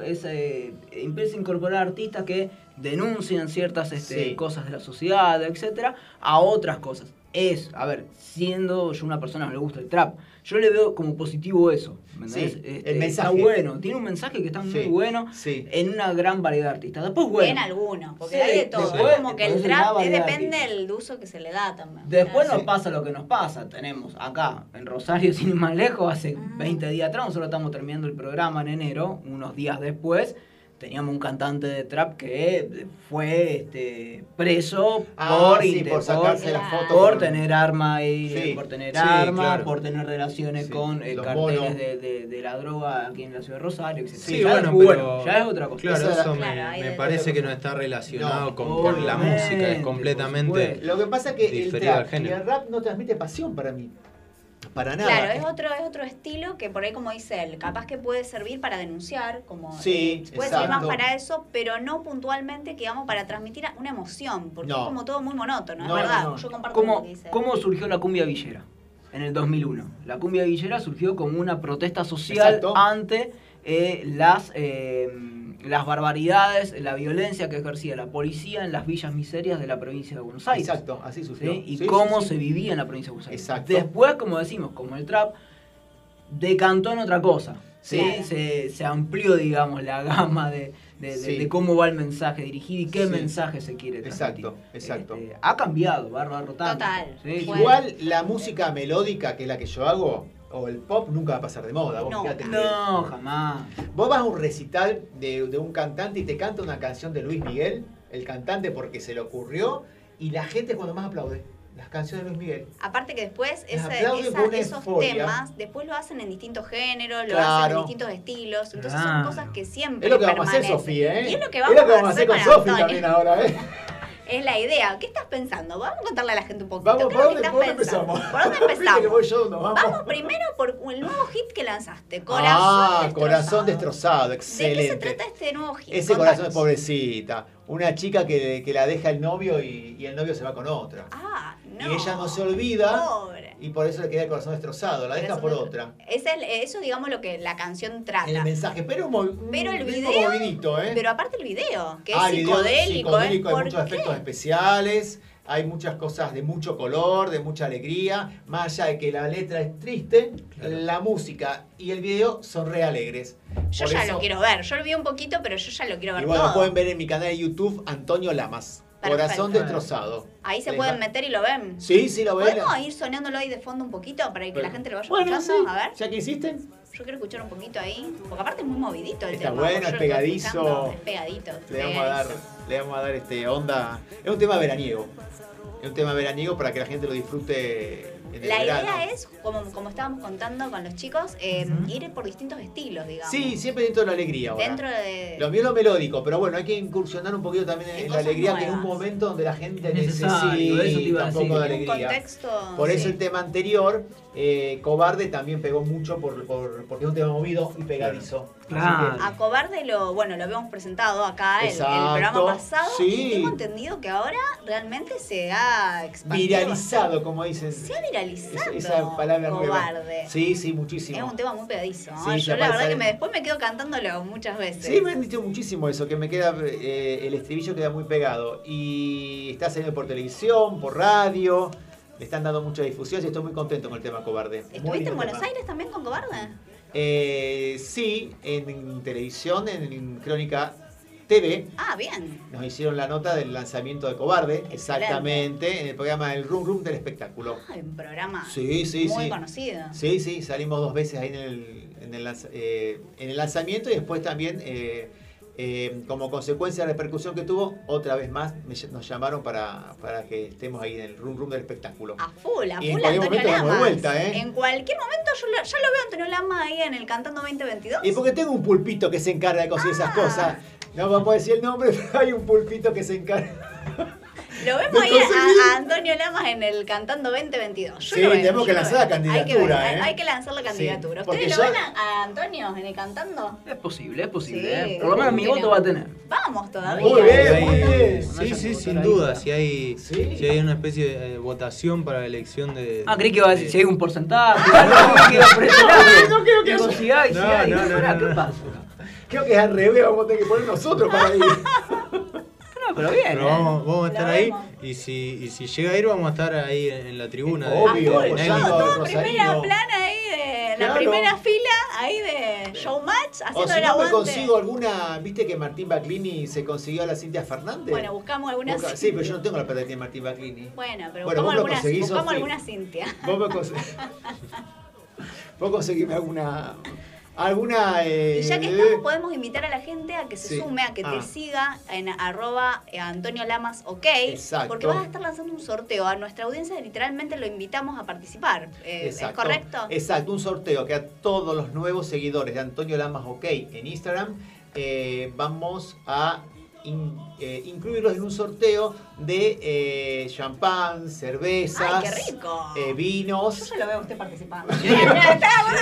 Speaker 2: empiece a incorporar artistas que denuncian ciertas este,
Speaker 14: Sí.
Speaker 2: cosas de la sociedad, etcétera, a otras cosas. Es, a ver, siendo yo una persona que le gusta el trap, yo le veo como positivo eso. ¿me
Speaker 14: Sí,
Speaker 2: entendés? Este,
Speaker 14: el mensaje.
Speaker 2: Está bueno, tiene un mensaje que está muy
Speaker 14: Sí,
Speaker 2: bueno
Speaker 14: sí.
Speaker 2: en una gran variedad de artistas. Después, bueno.
Speaker 13: En algunos, porque
Speaker 2: Sí,
Speaker 13: hay de todo.
Speaker 2: después-
Speaker 13: Es como que el trap depende del uso que se le da también.
Speaker 2: Después
Speaker 13: Claro.
Speaker 2: nos pasa lo que nos pasa. Tenemos acá en Rosario, *laughs* sin ir más lejos, hace 20 días atrás, nosotros estamos terminando el programa en enero, unos días después, teníamos un cantante de trap que fue este, preso
Speaker 14: Ah,
Speaker 2: por,
Speaker 14: sí, por sacarse la foto
Speaker 2: por
Speaker 14: con-
Speaker 2: tener arma y
Speaker 14: Sí,
Speaker 2: por tener
Speaker 14: sí,
Speaker 2: arma,
Speaker 14: claro.
Speaker 2: por tener relaciones
Speaker 14: Sí,
Speaker 2: con eh,
Speaker 14: los
Speaker 2: carteles de, de- de la droga aquí en la ciudad de Rosario, etc.
Speaker 3: Sí,
Speaker 2: Ya
Speaker 3: bueno,
Speaker 2: es-
Speaker 3: pero
Speaker 2: ya es otra cosa.
Speaker 3: Claro, eso me,
Speaker 13: Claro,
Speaker 3: parece que no está relacionado
Speaker 14: No,
Speaker 3: con, con la música, es completamente.
Speaker 14: Lo que pasa es que el trap y el rap no transmite pasión para mí. Para nada.
Speaker 13: Claro, es otro, es otro estilo que por ahí, como dice él, capaz que puede servir para denunciar, como
Speaker 14: Sí,
Speaker 13: eh, puede servir más para eso, pero no puntualmente, que vamos para transmitir una emoción, porque
Speaker 14: No.
Speaker 13: es como todo muy monótono,
Speaker 14: No,
Speaker 13: es verdad.
Speaker 14: no, no.
Speaker 13: Yo comparto lo
Speaker 2: ¿Cómo,
Speaker 13: que dice.
Speaker 2: ¿Cómo surgió la cumbia villera? En el 2001. La cumbia villera surgió como una protesta social
Speaker 14: Exacto.
Speaker 2: ante eh, las, eh, las barbaridades, la violencia que ejercía la policía en las villas miserias de la provincia de Buenos Aires.
Speaker 14: Exacto, así.
Speaker 2: ¿sí? Y
Speaker 14: Sí,
Speaker 2: cómo
Speaker 14: sí, sí.
Speaker 2: se vivía en la provincia de Buenos Aires.
Speaker 14: Exacto.
Speaker 2: Después, como decimos, como el trap, decantó en otra cosa. ¿sí?
Speaker 13: Sí.
Speaker 2: Se, se amplió, digamos, la gama de, de- de-
Speaker 14: Sí.
Speaker 2: de cómo va el mensaje dirigido y qué
Speaker 14: Sí.
Speaker 2: mensaje se quiere transmitir.
Speaker 14: Exacto, exacto.
Speaker 2: Este, ha cambiado, bárbaro tanto.
Speaker 13: Total.
Speaker 2: ¿sí?
Speaker 13: Bueno.
Speaker 14: Igual la música melódica, que es la que yo hago, o el pop, nunca va a pasar de moda. Vos
Speaker 13: No.
Speaker 14: fíjate que-
Speaker 2: No, jamás.
Speaker 14: Vos vas a un recital de, de un cantante y te canta una canción de Luis Miguel, el cantante porque se le ocurrió, y la gente es cuando más aplaude. Las canciones de Luis Miguel.
Speaker 13: Aparte que después esa- esos
Speaker 14: euforia.
Speaker 13: temas, después lo hacen en distintos géneros, lo
Speaker 14: Claro.
Speaker 13: hacen en distintos estilos, entonces
Speaker 2: Claro.
Speaker 13: son cosas que siempre
Speaker 14: Es lo que vamos a hacer,
Speaker 13: permanecen.
Speaker 14: Sofía, ¿eh?
Speaker 13: Y es lo que vamos, a hacer
Speaker 14: con
Speaker 13: Antonio.
Speaker 14: también ahora, ¿eh? *laughs*
Speaker 13: Es la idea. ¿Qué estás pensando? Vamos a contarle a la gente un poquito.
Speaker 14: Vamos,
Speaker 13: ¿Qué
Speaker 14: ¿por dónde, por empezamos?
Speaker 13: ¿Por dónde *laughs*
Speaker 14: que
Speaker 13: empezamos?
Speaker 14: voy yo, nos vamos.
Speaker 13: Vamos primero por el nuevo hit que lanzaste, Corazón
Speaker 14: ah,
Speaker 13: Destrozado.
Speaker 14: corazón destrozado,
Speaker 13: ¿De qué
Speaker 14: excelente.
Speaker 13: se trata este nuevo hit?
Speaker 14: Ese corazón es pobrecita. Una chica que, que la deja el novio y, y el novio se va con otra.
Speaker 13: Ah, no.
Speaker 14: Y ella no se olvida
Speaker 13: Pobre.
Speaker 14: y por eso le queda el corazón destrozado. La deja por otra.
Speaker 13: Es el- eso, digamos, lo que la canción trata.
Speaker 14: El mensaje, pero un,
Speaker 13: Pero el video-
Speaker 14: movidito, ¿eh?
Speaker 13: Pero aparte el video, que
Speaker 14: Ah,
Speaker 13: es
Speaker 14: video
Speaker 13: psicodélico, ¿eh?
Speaker 14: hay
Speaker 13: ¿Por
Speaker 14: muchos
Speaker 13: qué?
Speaker 14: efectos especiales, hay muchas cosas de mucho color, de mucha alegría, más allá de que la letra es triste, la música y el video son re alegres.
Speaker 13: Yo
Speaker 14: Por
Speaker 13: ya
Speaker 14: eso-
Speaker 13: lo quiero ver. Yo lo vi un poquito, pero yo ya lo quiero ver
Speaker 14: Y bueno,
Speaker 13: todo.
Speaker 14: pueden ver en mi canal de YouTube Antonio Lamas.
Speaker 13: Perfecto.
Speaker 14: Corazón destrozado.
Speaker 13: Ahí se
Speaker 14: Venga.
Speaker 13: pueden meter y lo ven.
Speaker 14: Sí, sí, lo ven.
Speaker 13: ¿Podemos ir sonándolo ahí de fondo un poquito para que la gente lo vaya
Speaker 14: Bueno,
Speaker 13: escuchando?
Speaker 14: sí.
Speaker 13: A ver.
Speaker 14: ¿Ya que hiciste?
Speaker 13: Yo quiero escuchar un poquito ahí. Porque aparte es muy movidito el
Speaker 14: Está
Speaker 13: tema.
Speaker 14: bueno, es pegadizo.
Speaker 13: Es pegadito.
Speaker 14: Le vamos a dar. Le vamos a dar este onda. Es un tema veraniego. Es un tema veraniego para que la gente lo disfrute en el
Speaker 13: La
Speaker 14: verano.
Speaker 13: idea es, como, como estábamos contando con los chicos, eh, ir por distintos estilos, digamos.
Speaker 14: Sí, siempre dentro de la alegría ahora.
Speaker 13: Dentro de...
Speaker 14: Lo mío es lo melódico, pero bueno, hay que incursionar un poquito también en,
Speaker 13: En
Speaker 14: la alegría, que en un momento donde la gente necesita un poco de
Speaker 13: un
Speaker 14: alegría.
Speaker 13: contexto...
Speaker 14: Por eso
Speaker 13: sí.
Speaker 14: el tema anterior, eh, Cobarde, también pegó mucho por, por- porque es un tema movido y pegadizo.
Speaker 2: Claro.
Speaker 14: que-
Speaker 13: A Cobarde lo, bueno, lo habíamos presentado acá el, el programa pasado
Speaker 14: sí.
Speaker 13: y tengo entendido que ahora realmente se ha expandido.
Speaker 14: viralizado, como dicen.
Speaker 13: Se ha viralizado.
Speaker 14: Esa, esa palabra nueva.
Speaker 13: Cobarde.
Speaker 14: Sí, sí, muchísimo.
Speaker 13: Es un tema muy pegadizo. ¿no?
Speaker 14: Sí,
Speaker 13: Yo la verdad que me, después me quedo cantándolo muchas veces.
Speaker 14: Sí, me han dicho muchísimo eso, que me queda eh, el estribillo queda muy pegado. Y está saliendo por televisión, por radio, le están dando mucha difusión y estoy muy contento con el tema cobarde.
Speaker 13: ¿Estuviste en Buenos
Speaker 14: tema.
Speaker 13: Aires también con Cobarde?
Speaker 14: Eh, sí, en televisión, en Crónica TV,
Speaker 13: Ah, bien.
Speaker 14: nos hicieron la nota del lanzamiento de Cobarde, exactamente, en el programa El Room Room del espectáculo.
Speaker 13: Ah, un programa
Speaker 14: Sí, sí,
Speaker 13: muy
Speaker 14: sí.
Speaker 13: conocido.
Speaker 14: Sí, sí, salimos dos veces ahí en el, en el, eh, en el lanzamiento y después también, eh, eh, como consecuencia de la repercusión que tuvo, otra vez más me nos llamaron para, para que estemos ahí en el room room del espectáculo.
Speaker 13: A full, a
Speaker 14: Y en
Speaker 13: full
Speaker 14: cualquier
Speaker 13: Antonio
Speaker 14: momento vuelta, ¿eh?
Speaker 13: En cualquier momento yo lo- ya lo veo a Antonio Lama ahí en el Cantando 2022.
Speaker 14: Y porque tengo un pulpito que se encarga de conseguir esas cosas. No vamos a decir el nombre, *laughs* pero hay un pulpito que se encarga.
Speaker 13: Lo vemos ahí a, a Antonio Lamas en el Cantando 2022. Yo
Speaker 14: Sí,
Speaker 13: lo veo,
Speaker 14: tenemos
Speaker 13: yo
Speaker 14: que lanzar la
Speaker 13: veo. Hay que,
Speaker 14: candidatura,
Speaker 13: ver,
Speaker 14: ¿eh?
Speaker 13: hay que lanzar la candidatura. ¿Ustedes lo ven a, a Antonio en el Cantando?
Speaker 2: Es posible, es posible.
Speaker 13: Sí,
Speaker 2: ¿eh? Por lo menos mi voto va a tener.
Speaker 13: Vamos todavía.
Speaker 14: Muy bien, muy bien.
Speaker 3: Sí, sí, sin duda. Si hay,
Speaker 14: Sí.
Speaker 3: si hay una especie de eh, votación para la elección de.
Speaker 2: Ah, creí que iba a decir
Speaker 3: de-
Speaker 2: si hay un porcentaje. algo que *laughs*
Speaker 14: no creo que
Speaker 2: si hay, si
Speaker 3: No,
Speaker 2: hay.
Speaker 3: no, no, no,
Speaker 2: ¿Qué
Speaker 3: no.
Speaker 2: pasa?
Speaker 14: Creo que es al revés, vamos a tener que poner nosotros para ir. *laughs*
Speaker 2: No, pero bien.
Speaker 3: Pero
Speaker 2: ¿eh?
Speaker 3: vamos, vamos a estar
Speaker 13: Lo
Speaker 3: ahí
Speaker 13: vemos.
Speaker 3: y si, y si llega a ir vamos a estar ahí en, en la tribuna. de-
Speaker 14: Obvio,
Speaker 3: de Nelly.
Speaker 13: Todo primera
Speaker 14: Rosarino.
Speaker 13: plana ahí de la
Speaker 14: Claro.
Speaker 13: primera fila ahí de showmatch
Speaker 14: O
Speaker 13: haciendo
Speaker 14: si
Speaker 13: el
Speaker 14: no me
Speaker 13: aguante.
Speaker 14: consigo alguna, viste que Martín Baclini se consiguió a la Cintia Fernández.
Speaker 13: Bueno, buscamos alguna
Speaker 14: Busca- Sí, pero yo no tengo la plata que tiene Martín Baclini.
Speaker 13: Bueno, pero
Speaker 14: Bueno,
Speaker 13: buscamos
Speaker 14: vos lo
Speaker 13: alguna,
Speaker 14: conseguís,
Speaker 13: buscamos
Speaker 14: Sofi.
Speaker 13: alguna Cintia.
Speaker 14: Vos me cons- *laughs* Vos conseguime alguna alguna... eh,
Speaker 13: Y ya que estamos, podemos invitar a la gente a que se
Speaker 14: Sí.
Speaker 13: sume, a que
Speaker 14: Ah.
Speaker 13: te siga en arroba eh, Antonio Lamas OK.
Speaker 14: Exacto.
Speaker 13: Porque vas a estar lanzando un sorteo a nuestra audiencia, literalmente lo invitamos a participar. Eh, ¿Es correcto?
Speaker 14: Exacto, un sorteo que a todos los nuevos seguidores de Antonio Lamas OK en Instagram eh, vamos a in- eh, incluirlos en un sorteo de eh, champán, cervezas,
Speaker 13: ¡Ay, qué rico!
Speaker 14: eh, vinos.
Speaker 13: Yo ya lo veo a usted participando. *laughs*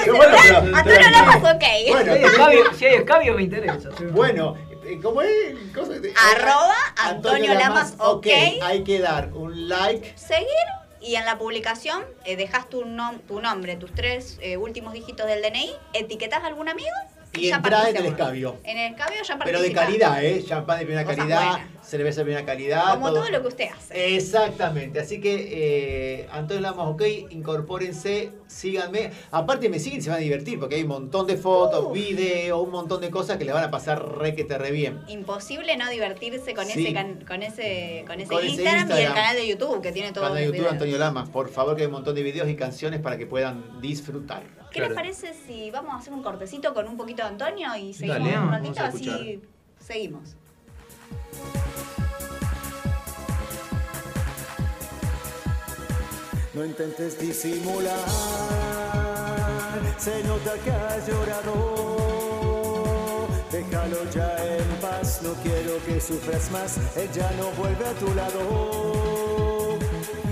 Speaker 14: Bueno, pero-
Speaker 13: Lamas OK.
Speaker 14: Bueno,
Speaker 2: Si hay escabio, si hay escabio me interesa. *laughs*
Speaker 14: Bueno, eh, ¿cómo es? De-
Speaker 13: Arroba Antonio Lamas OK.
Speaker 14: Hay que dar un like.
Speaker 13: Seguir y en la publicación eh, dejas tu, nom- tu nombre, tus tres eh, últimos dígitos del DNI, etiquetas a algún amigo
Speaker 14: Y
Speaker 13: ya
Speaker 14: entrar en el escabio.
Speaker 13: En el escabio ya
Speaker 14: Pero de calidad, ¿eh? Champán de primera
Speaker 13: Cosas
Speaker 14: calidad,
Speaker 13: buenas.
Speaker 14: cerveza de primera calidad.
Speaker 13: Como todo lo que usted hace.
Speaker 14: Exactamente, así que eh, Antonio Lamas OK, incorpórense, síganme. Aparte me siguen se van a divertir porque hay un montón de fotos,
Speaker 13: Uh.
Speaker 14: videos, un montón de cosas que les van a pasar re que te re bien.
Speaker 13: Imposible no divertirse con
Speaker 14: Sí.
Speaker 13: ese can- con ese con ese,
Speaker 14: Con ese
Speaker 13: Instagram, y el canal de YouTube que tiene todo
Speaker 14: Canal de YouTube Antonio Lamas, por favor que hay un montón de videos y canciones para que puedan disfrutar.
Speaker 13: ¿Qué les parece si vamos a hacer un cortecito con un poquito de Antonio y seguimos
Speaker 14: Dale,
Speaker 13: un ratito? Así seguimos.
Speaker 8: No intentes disimular, se nota que has llorado. Déjalo ya en paz, no quiero que sufras más, ella no vuelve a tu lado.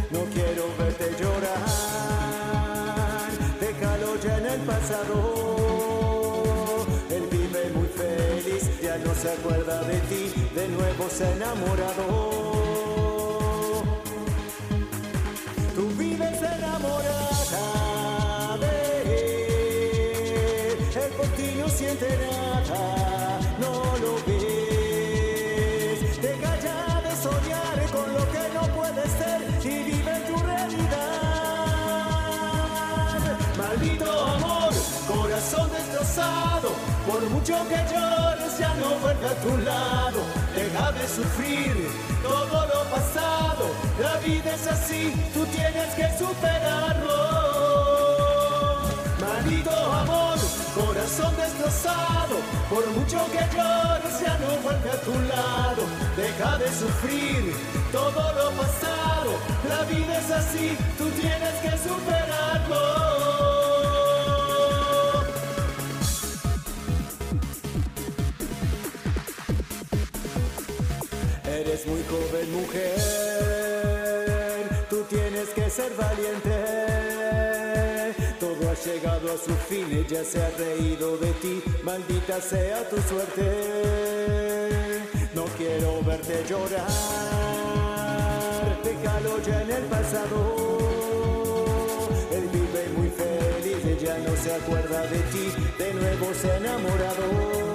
Speaker 8: No quiero verte pasado. Él vive muy feliz, ya no se acuerda de ti, de nuevo se ha enamorado. Mucho que llores ya no vuelve a tu lado. Deja de sufrir todo lo pasado, la vida es así, tú tienes que superarlo. Maldito amor, corazón destrozado, por mucho que llores ya no vuelve a tu lado. Deja de sufrir todo lo pasado, la vida es así, tú tienes que superarlo. Mujer, tú tienes que ser valiente. Todo ha llegado a su fin, ella se ha reído de ti, maldita sea tu suerte. No quiero verte llorar, déjalo ya en el pasado. Él vive muy feliz, ella no se acuerda de ti, de nuevo se ha enamorado.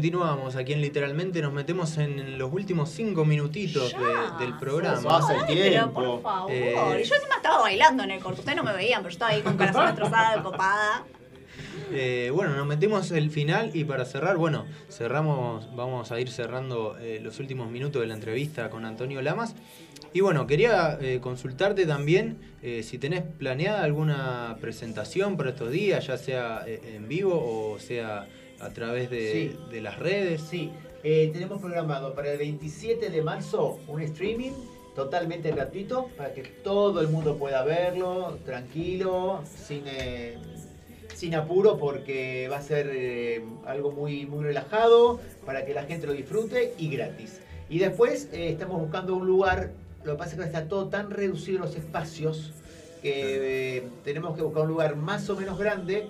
Speaker 3: Continuamos aquí en Literalmente, nos metemos en los últimos cinco minutitos de- del programa.
Speaker 14: Pasa el
Speaker 13: Ay, pero
Speaker 14: tiempo.
Speaker 13: por favor.
Speaker 3: Eh,
Speaker 13: Y yo encima estaba bailando en el corto. Ustedes no me veían, pero yo estaba ahí con corazón destrozada, *laughs* copada.
Speaker 3: Eh, bueno, nos metimos el final y para cerrar, bueno, cerramos, vamos a ir cerrando eh, los últimos minutos de la entrevista con Antonio Lamas. Y bueno, quería eh, consultarte también eh, si tenés planeada alguna presentación para estos días, ya sea eh, en vivo o sea a través de,
Speaker 14: Sí.
Speaker 3: de las redes.
Speaker 14: Sí, eh, tenemos programado para el 27 de marzo un streaming totalmente gratuito para que todo el mundo pueda verlo, tranquilo, sin, eh, sin apuro, porque va a ser eh, algo muy, muy relajado para que la gente lo disfrute y gratis. Y después eh, estamos buscando un lugar, lo que pasa es que está todo tan reducido los espacios que tenemos que buscar un lugar más o menos grande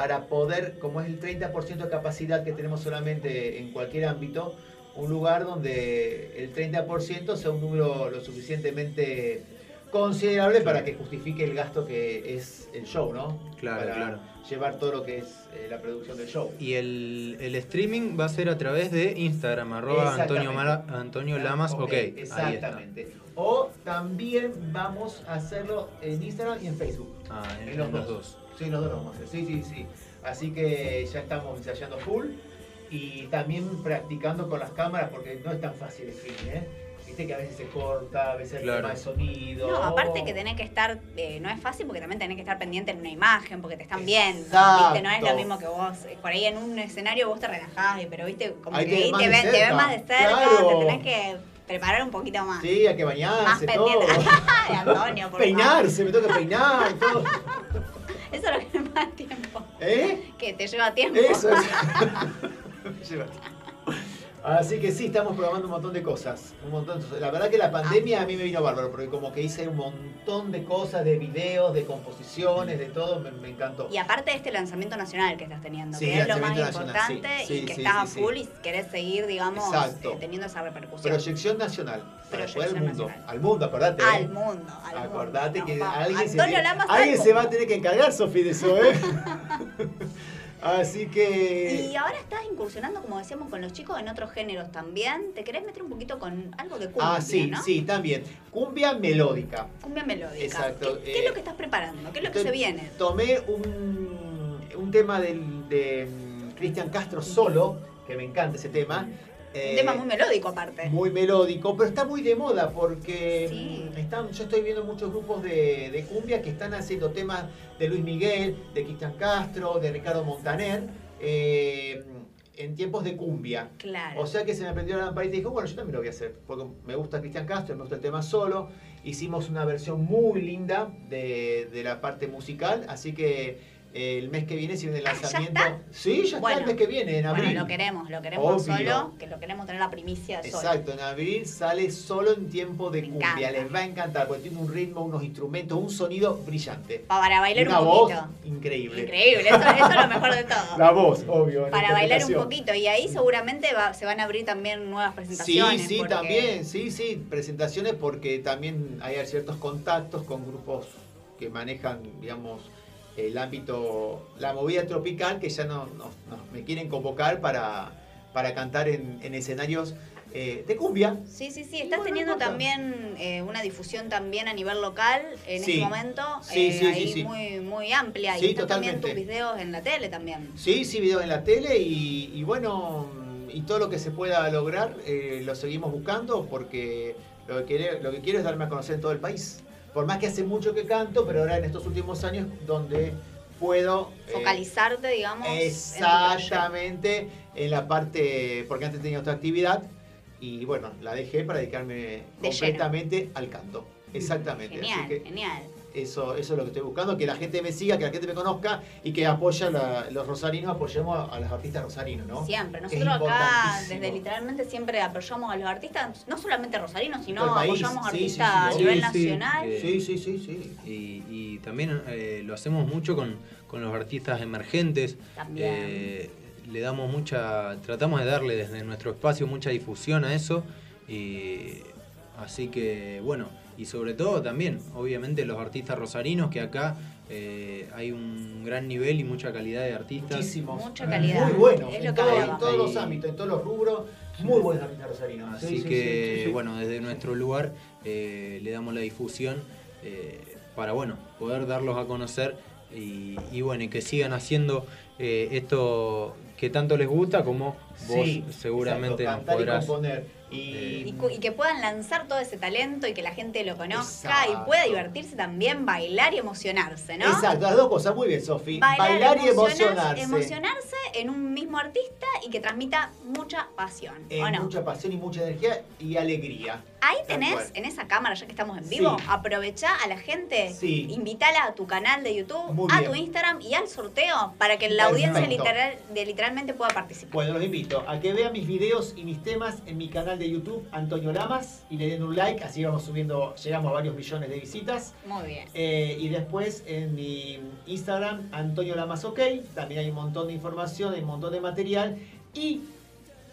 Speaker 14: para poder, como es el 30% de capacidad que tenemos solamente en cualquier ámbito, un lugar donde el 30% sea un número lo suficientemente considerable para que justifique el gasto que es el show, ¿no?
Speaker 3: Claro,
Speaker 14: Para
Speaker 3: claro.
Speaker 14: Llevar todo lo que es eh, la producción del show.
Speaker 3: Y el, el streaming va a ser a través de Instagram, arroba Antonio, Mara- Antonio Lamas, ok. ahí está.
Speaker 14: Exactamente. O también vamos a hacerlo en Instagram y en Facebook.
Speaker 3: Ah, en,
Speaker 14: En los
Speaker 3: en los
Speaker 14: dos. Sí, los dos lo vamos a hacer. Sí, sí, sí. Así que ya estamos ensayando full y también practicando con las cámaras porque no es tan fácil el streaming, ¿eh? Viste que a veces se corta, a veces el
Speaker 3: Claro.
Speaker 14: tema de sonido.
Speaker 13: No, aparte que tenés que estar, eh, no es fácil porque también tenés que estar pendiente en una imagen, porque te están viendo. ¿viste? No es lo mismo que vos, eh, por ahí en un escenario vos te relajás, pero viste, como
Speaker 14: Ahí
Speaker 13: que
Speaker 14: te
Speaker 13: ahí
Speaker 14: más
Speaker 13: ven, te ven
Speaker 14: cerca.
Speaker 13: más de cerca,
Speaker 14: Claro.
Speaker 13: te tenés que preparar un poquito más.
Speaker 14: Sí, hay que
Speaker 13: más
Speaker 14: bañarse, todo.
Speaker 13: pendiente. *laughs* Ay, Antonio, por
Speaker 14: Peinarse, me toca peinar, todo.
Speaker 13: Eso es lo que más tiempo.
Speaker 14: ¿Eh?
Speaker 13: Que te lleva tiempo.
Speaker 14: Eso es. *laughs* Lleva. Así que sí, estamos programando un montón de cosas. Un montón de cosas. La verdad que la pandemia a mí me vino bárbaro, porque como que hice un montón de cosas, de videos, de composiciones, de todo, me, me encantó.
Speaker 13: Y aparte de este lanzamiento nacional que estás teniendo,
Speaker 14: Sí,
Speaker 13: que es lo más
Speaker 14: nacional,
Speaker 13: importante
Speaker 14: sí,
Speaker 13: y
Speaker 14: sí,
Speaker 13: que
Speaker 14: sí,
Speaker 13: a full y querés seguir, digamos, eh, teniendo esa repercusión.
Speaker 14: Proyección nacional. Para
Speaker 13: Proyección
Speaker 14: al mundo.
Speaker 13: nacional.
Speaker 14: Al mundo, acordate.
Speaker 13: Al
Speaker 14: ¿eh?
Speaker 13: mundo, al
Speaker 14: Acordate
Speaker 13: mundo.
Speaker 14: que
Speaker 13: No,
Speaker 14: alguien, se, alguien
Speaker 13: al
Speaker 14: se va a
Speaker 13: mundo.
Speaker 14: tener que encargar, Sofi, de eso, ¿eh? *laughs* Así que.
Speaker 13: Y ahora estás incursionando, como decíamos, con los chicos en otros géneros también. ¿Te querés meter un poquito con algo de cumbia,
Speaker 14: Ah, sí,
Speaker 13: no?
Speaker 14: sí, también. Cumbia melódica.
Speaker 13: Cumbia melódica.
Speaker 14: Exacto,
Speaker 13: ¿Qué, qué
Speaker 14: eh,
Speaker 13: es lo que estás preparando? ¿Qué es lo que se viene?
Speaker 14: Tomé un, un tema del, de mm, Cristian Castro solo, que me encanta ese tema.
Speaker 13: Un tema muy melódico aparte.
Speaker 14: muy melódico, pero está muy de moda porque están, yo estoy viendo muchos grupos de, de cumbia que están haciendo temas de Luis Miguel, de Cristian Castro, de Ricardo Montaner, eh, en tiempos de cumbia.
Speaker 13: Claro.
Speaker 14: O sea que se me prendió la lamparita y dijo, bueno, yo también lo voy a hacer, porque me gusta Cristian Castro, me gusta el tema solo. Hicimos una versión muy linda de, de la parte musical, así que eh, el mes que viene, si viene el lanzamiento... Sí, ya
Speaker 13: Bueno,
Speaker 14: está el mes que viene, en abril.
Speaker 13: Bueno, lo queremos, lo queremos
Speaker 14: Obvio.
Speaker 13: solo, que lo queremos tener la primicia solo.
Speaker 14: Exacto, en abril sale solo en tiempo de cumbia.
Speaker 13: encanta.
Speaker 14: Les va a encantar porque tiene un ritmo, unos instrumentos, un sonido brillante.
Speaker 13: Para bailar
Speaker 14: una
Speaker 13: un
Speaker 14: voz
Speaker 13: poquito.
Speaker 14: increíble.
Speaker 13: Increíble, eso, eso es lo mejor de todo. *laughs*
Speaker 14: La voz, obvio.
Speaker 13: Para bailar un poquito. Y ahí seguramente va- se van a abrir también nuevas
Speaker 14: Sí,
Speaker 13: presentaciones.
Speaker 14: sí,
Speaker 13: porque-
Speaker 14: también, sí, sí, presentaciones porque también hay ciertos contactos con grupos que manejan, digamos, el ámbito, la movida tropical, que ya no, no- no- me quieren convocar para, para cantar en, en escenarios eh, de cumbia.
Speaker 13: Sí, sí, sí. Estás teniendo también eh, una difusión también a nivel local en
Speaker 14: Sí.
Speaker 13: este momento.
Speaker 14: Sí,
Speaker 13: eh,
Speaker 14: sí, sí,
Speaker 13: ahí
Speaker 14: sí.
Speaker 13: muy, muy amplia.
Speaker 14: Sí,
Speaker 13: y están también tus videos en la tele también.
Speaker 14: Sí, sí, videos en la tele y, y bueno, y todo lo que se pueda lograr eh, lo seguimos buscando porque lo que, quiere- lo que quiero es darme a conocer en todo el país. Por más que hace mucho que canto, pero ahora en estos últimos años donde puedo... eh,
Speaker 13: Focalizarte, digamos.
Speaker 14: Exactamente, en la parte, porque antes tenía otra actividad y bueno, la dejé para dedicarme
Speaker 13: De
Speaker 14: completamente al canto. Exactamente. así
Speaker 13: Genial,
Speaker 14: que
Speaker 13: genial.
Speaker 14: Eso, eso es lo que estoy buscando, que la gente me siga, que la gente me conozca y que apoya la- los rosarinos, apoyemos a, a los artistas rosarinos, ¿no?
Speaker 13: Siempre.
Speaker 14: Es
Speaker 13: Nosotros acá, desde literalmente siempre apoyamos a los artistas, no solamente rosarinos, sino
Speaker 14: país.
Speaker 13: apoyamos a
Speaker 14: Sí, sí,
Speaker 13: artistas
Speaker 14: sí,
Speaker 13: a
Speaker 14: sí.
Speaker 13: nivel
Speaker 3: Sí,
Speaker 13: nacional.
Speaker 3: eh,
Speaker 14: Sí, sí, sí, sí.
Speaker 3: Y, y también eh, lo hacemos mucho con, con los artistas emergentes.
Speaker 13: También.
Speaker 3: Eh, le damos mucha, tratamos de darle desde nuestro espacio mucha difusión a eso. Y así que bueno, y sobre todo también, obviamente los artistas rosarinos, que acá eh, hay un gran nivel y mucha calidad de artistas.
Speaker 14: Muchísimos.
Speaker 13: Mucha calidad.
Speaker 14: Muy buenos,
Speaker 13: Es
Speaker 14: en,
Speaker 13: lo que
Speaker 14: todo-
Speaker 13: hablábamos.
Speaker 14: en todos los ámbitos, en todos los rubros, muy buenos artistas rosarinos.
Speaker 3: Así
Speaker 14: Sí, sí,
Speaker 3: que,
Speaker 14: sí, sí.
Speaker 3: bueno, desde nuestro lugar eh, le damos la difusión eh, para, bueno, poder darlos a conocer y, y, bueno, y que sigan haciendo eh, esto que tanto les gusta como vos
Speaker 14: Sí,
Speaker 3: seguramente
Speaker 14: exacto,
Speaker 3: nos
Speaker 14: cantar y
Speaker 3: podrás...
Speaker 14: componer. Y,
Speaker 13: que puedan lanzar todo ese talento y que la gente lo conozca
Speaker 14: Exacto.
Speaker 13: y pueda divertirse también, bailar y emocionarse, ¿no?
Speaker 14: Exacto, las dos cosas, muy bien, Sofi.
Speaker 13: Bailar,
Speaker 14: Bailar, y
Speaker 13: emocionar-
Speaker 14: emocionarse.
Speaker 13: emocionarse en un mismo artista y que transmita mucha pasión,
Speaker 14: Eh,
Speaker 13: ¿o no?
Speaker 14: Mucha pasión y mucha energía y alegría.
Speaker 13: Ahí tenés, en esa cámara, ya que estamos en vivo,
Speaker 14: Sí.
Speaker 13: aprovechá a la gente,
Speaker 14: Sí.
Speaker 13: invítala a tu canal de YouTube,
Speaker 14: Muy
Speaker 13: a
Speaker 14: bien.
Speaker 13: tu Instagram y al sorteo para que la audiencia
Speaker 14: Perfecto.
Speaker 13: literal, de, literalmente pueda participar.
Speaker 14: Bueno, los invito a que vean mis videos y mis temas en mi canal de YouTube, Antonio Lamas, y le den un like, así vamos subiendo, llegamos a varios millones de visitas.
Speaker 13: Muy bien.
Speaker 14: Eh, y después en mi Instagram, Antonio Lamas OK, también hay un montón de información, hay un montón de material. Y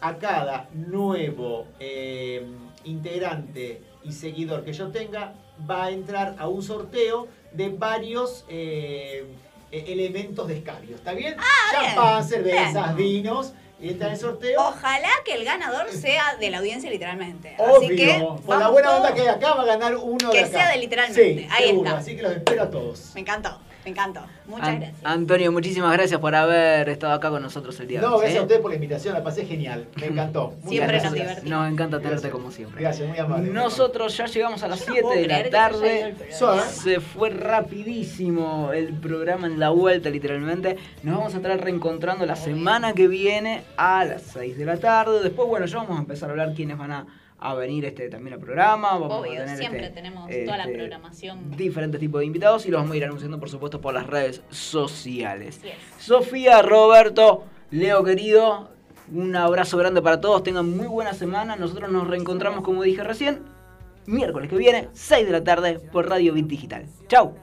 Speaker 14: a cada nuevo eh, integrante y seguidor que yo tenga, va a entrar a un sorteo de varios eh, eh, elementos de escabio. ¿Está bien?
Speaker 13: Ah,
Speaker 14: Champán, cervezas,
Speaker 13: bien.
Speaker 14: vinos. Y entra en el sorteo.
Speaker 13: Ojalá que el ganador sea de la audiencia literalmente. Así
Speaker 14: Obvio,
Speaker 13: que
Speaker 14: por la buena onda que hay acá va a ganar uno
Speaker 13: Que
Speaker 14: de acá.
Speaker 13: sea de literalmente,
Speaker 14: Sí,
Speaker 13: ahí
Speaker 14: seguro,
Speaker 13: está.
Speaker 14: Así que los espero a todos.
Speaker 13: Me encantó, me encantó. Muchas
Speaker 2: An-
Speaker 13: gracias.
Speaker 2: Antonio, muchísimas gracias por haber estado acá con nosotros el día de
Speaker 14: No,
Speaker 2: hoy.
Speaker 14: gracias
Speaker 2: ¿eh?
Speaker 14: a ustedes por la invitación, la pasé genial. Me encantó. Muchas
Speaker 13: Siempre nos divertimos.
Speaker 2: Nos encanta tenerte como siempre.
Speaker 14: Gracias, muy amable.
Speaker 2: Nosotros ya llegamos a las
Speaker 13: no
Speaker 2: 7
Speaker 13: puedo
Speaker 2: de la tarde. Se fue rapidísimo el programa en la vuelta, literalmente. Nos vamos a estar reencontrando la semana que viene a las 6 de la tarde. Después, bueno, ya vamos a empezar a hablar quiénes van a, a venir este también al programa. Vamos a
Speaker 13: Obvio,
Speaker 2: tener
Speaker 13: siempre
Speaker 2: este,
Speaker 13: tenemos toda la
Speaker 2: este,
Speaker 13: programación.
Speaker 2: diferentes tipos de invitados y los vamos a ir anunciando, por supuesto, por las redes sociales. Sofía, Roberto, Leo querido, un abrazo grande para todos, tengan muy buena semana. Nosotros nos reencontramos, como dije recién, miércoles que viene, 6 de la tarde, por Radio Bit Digital. Chau.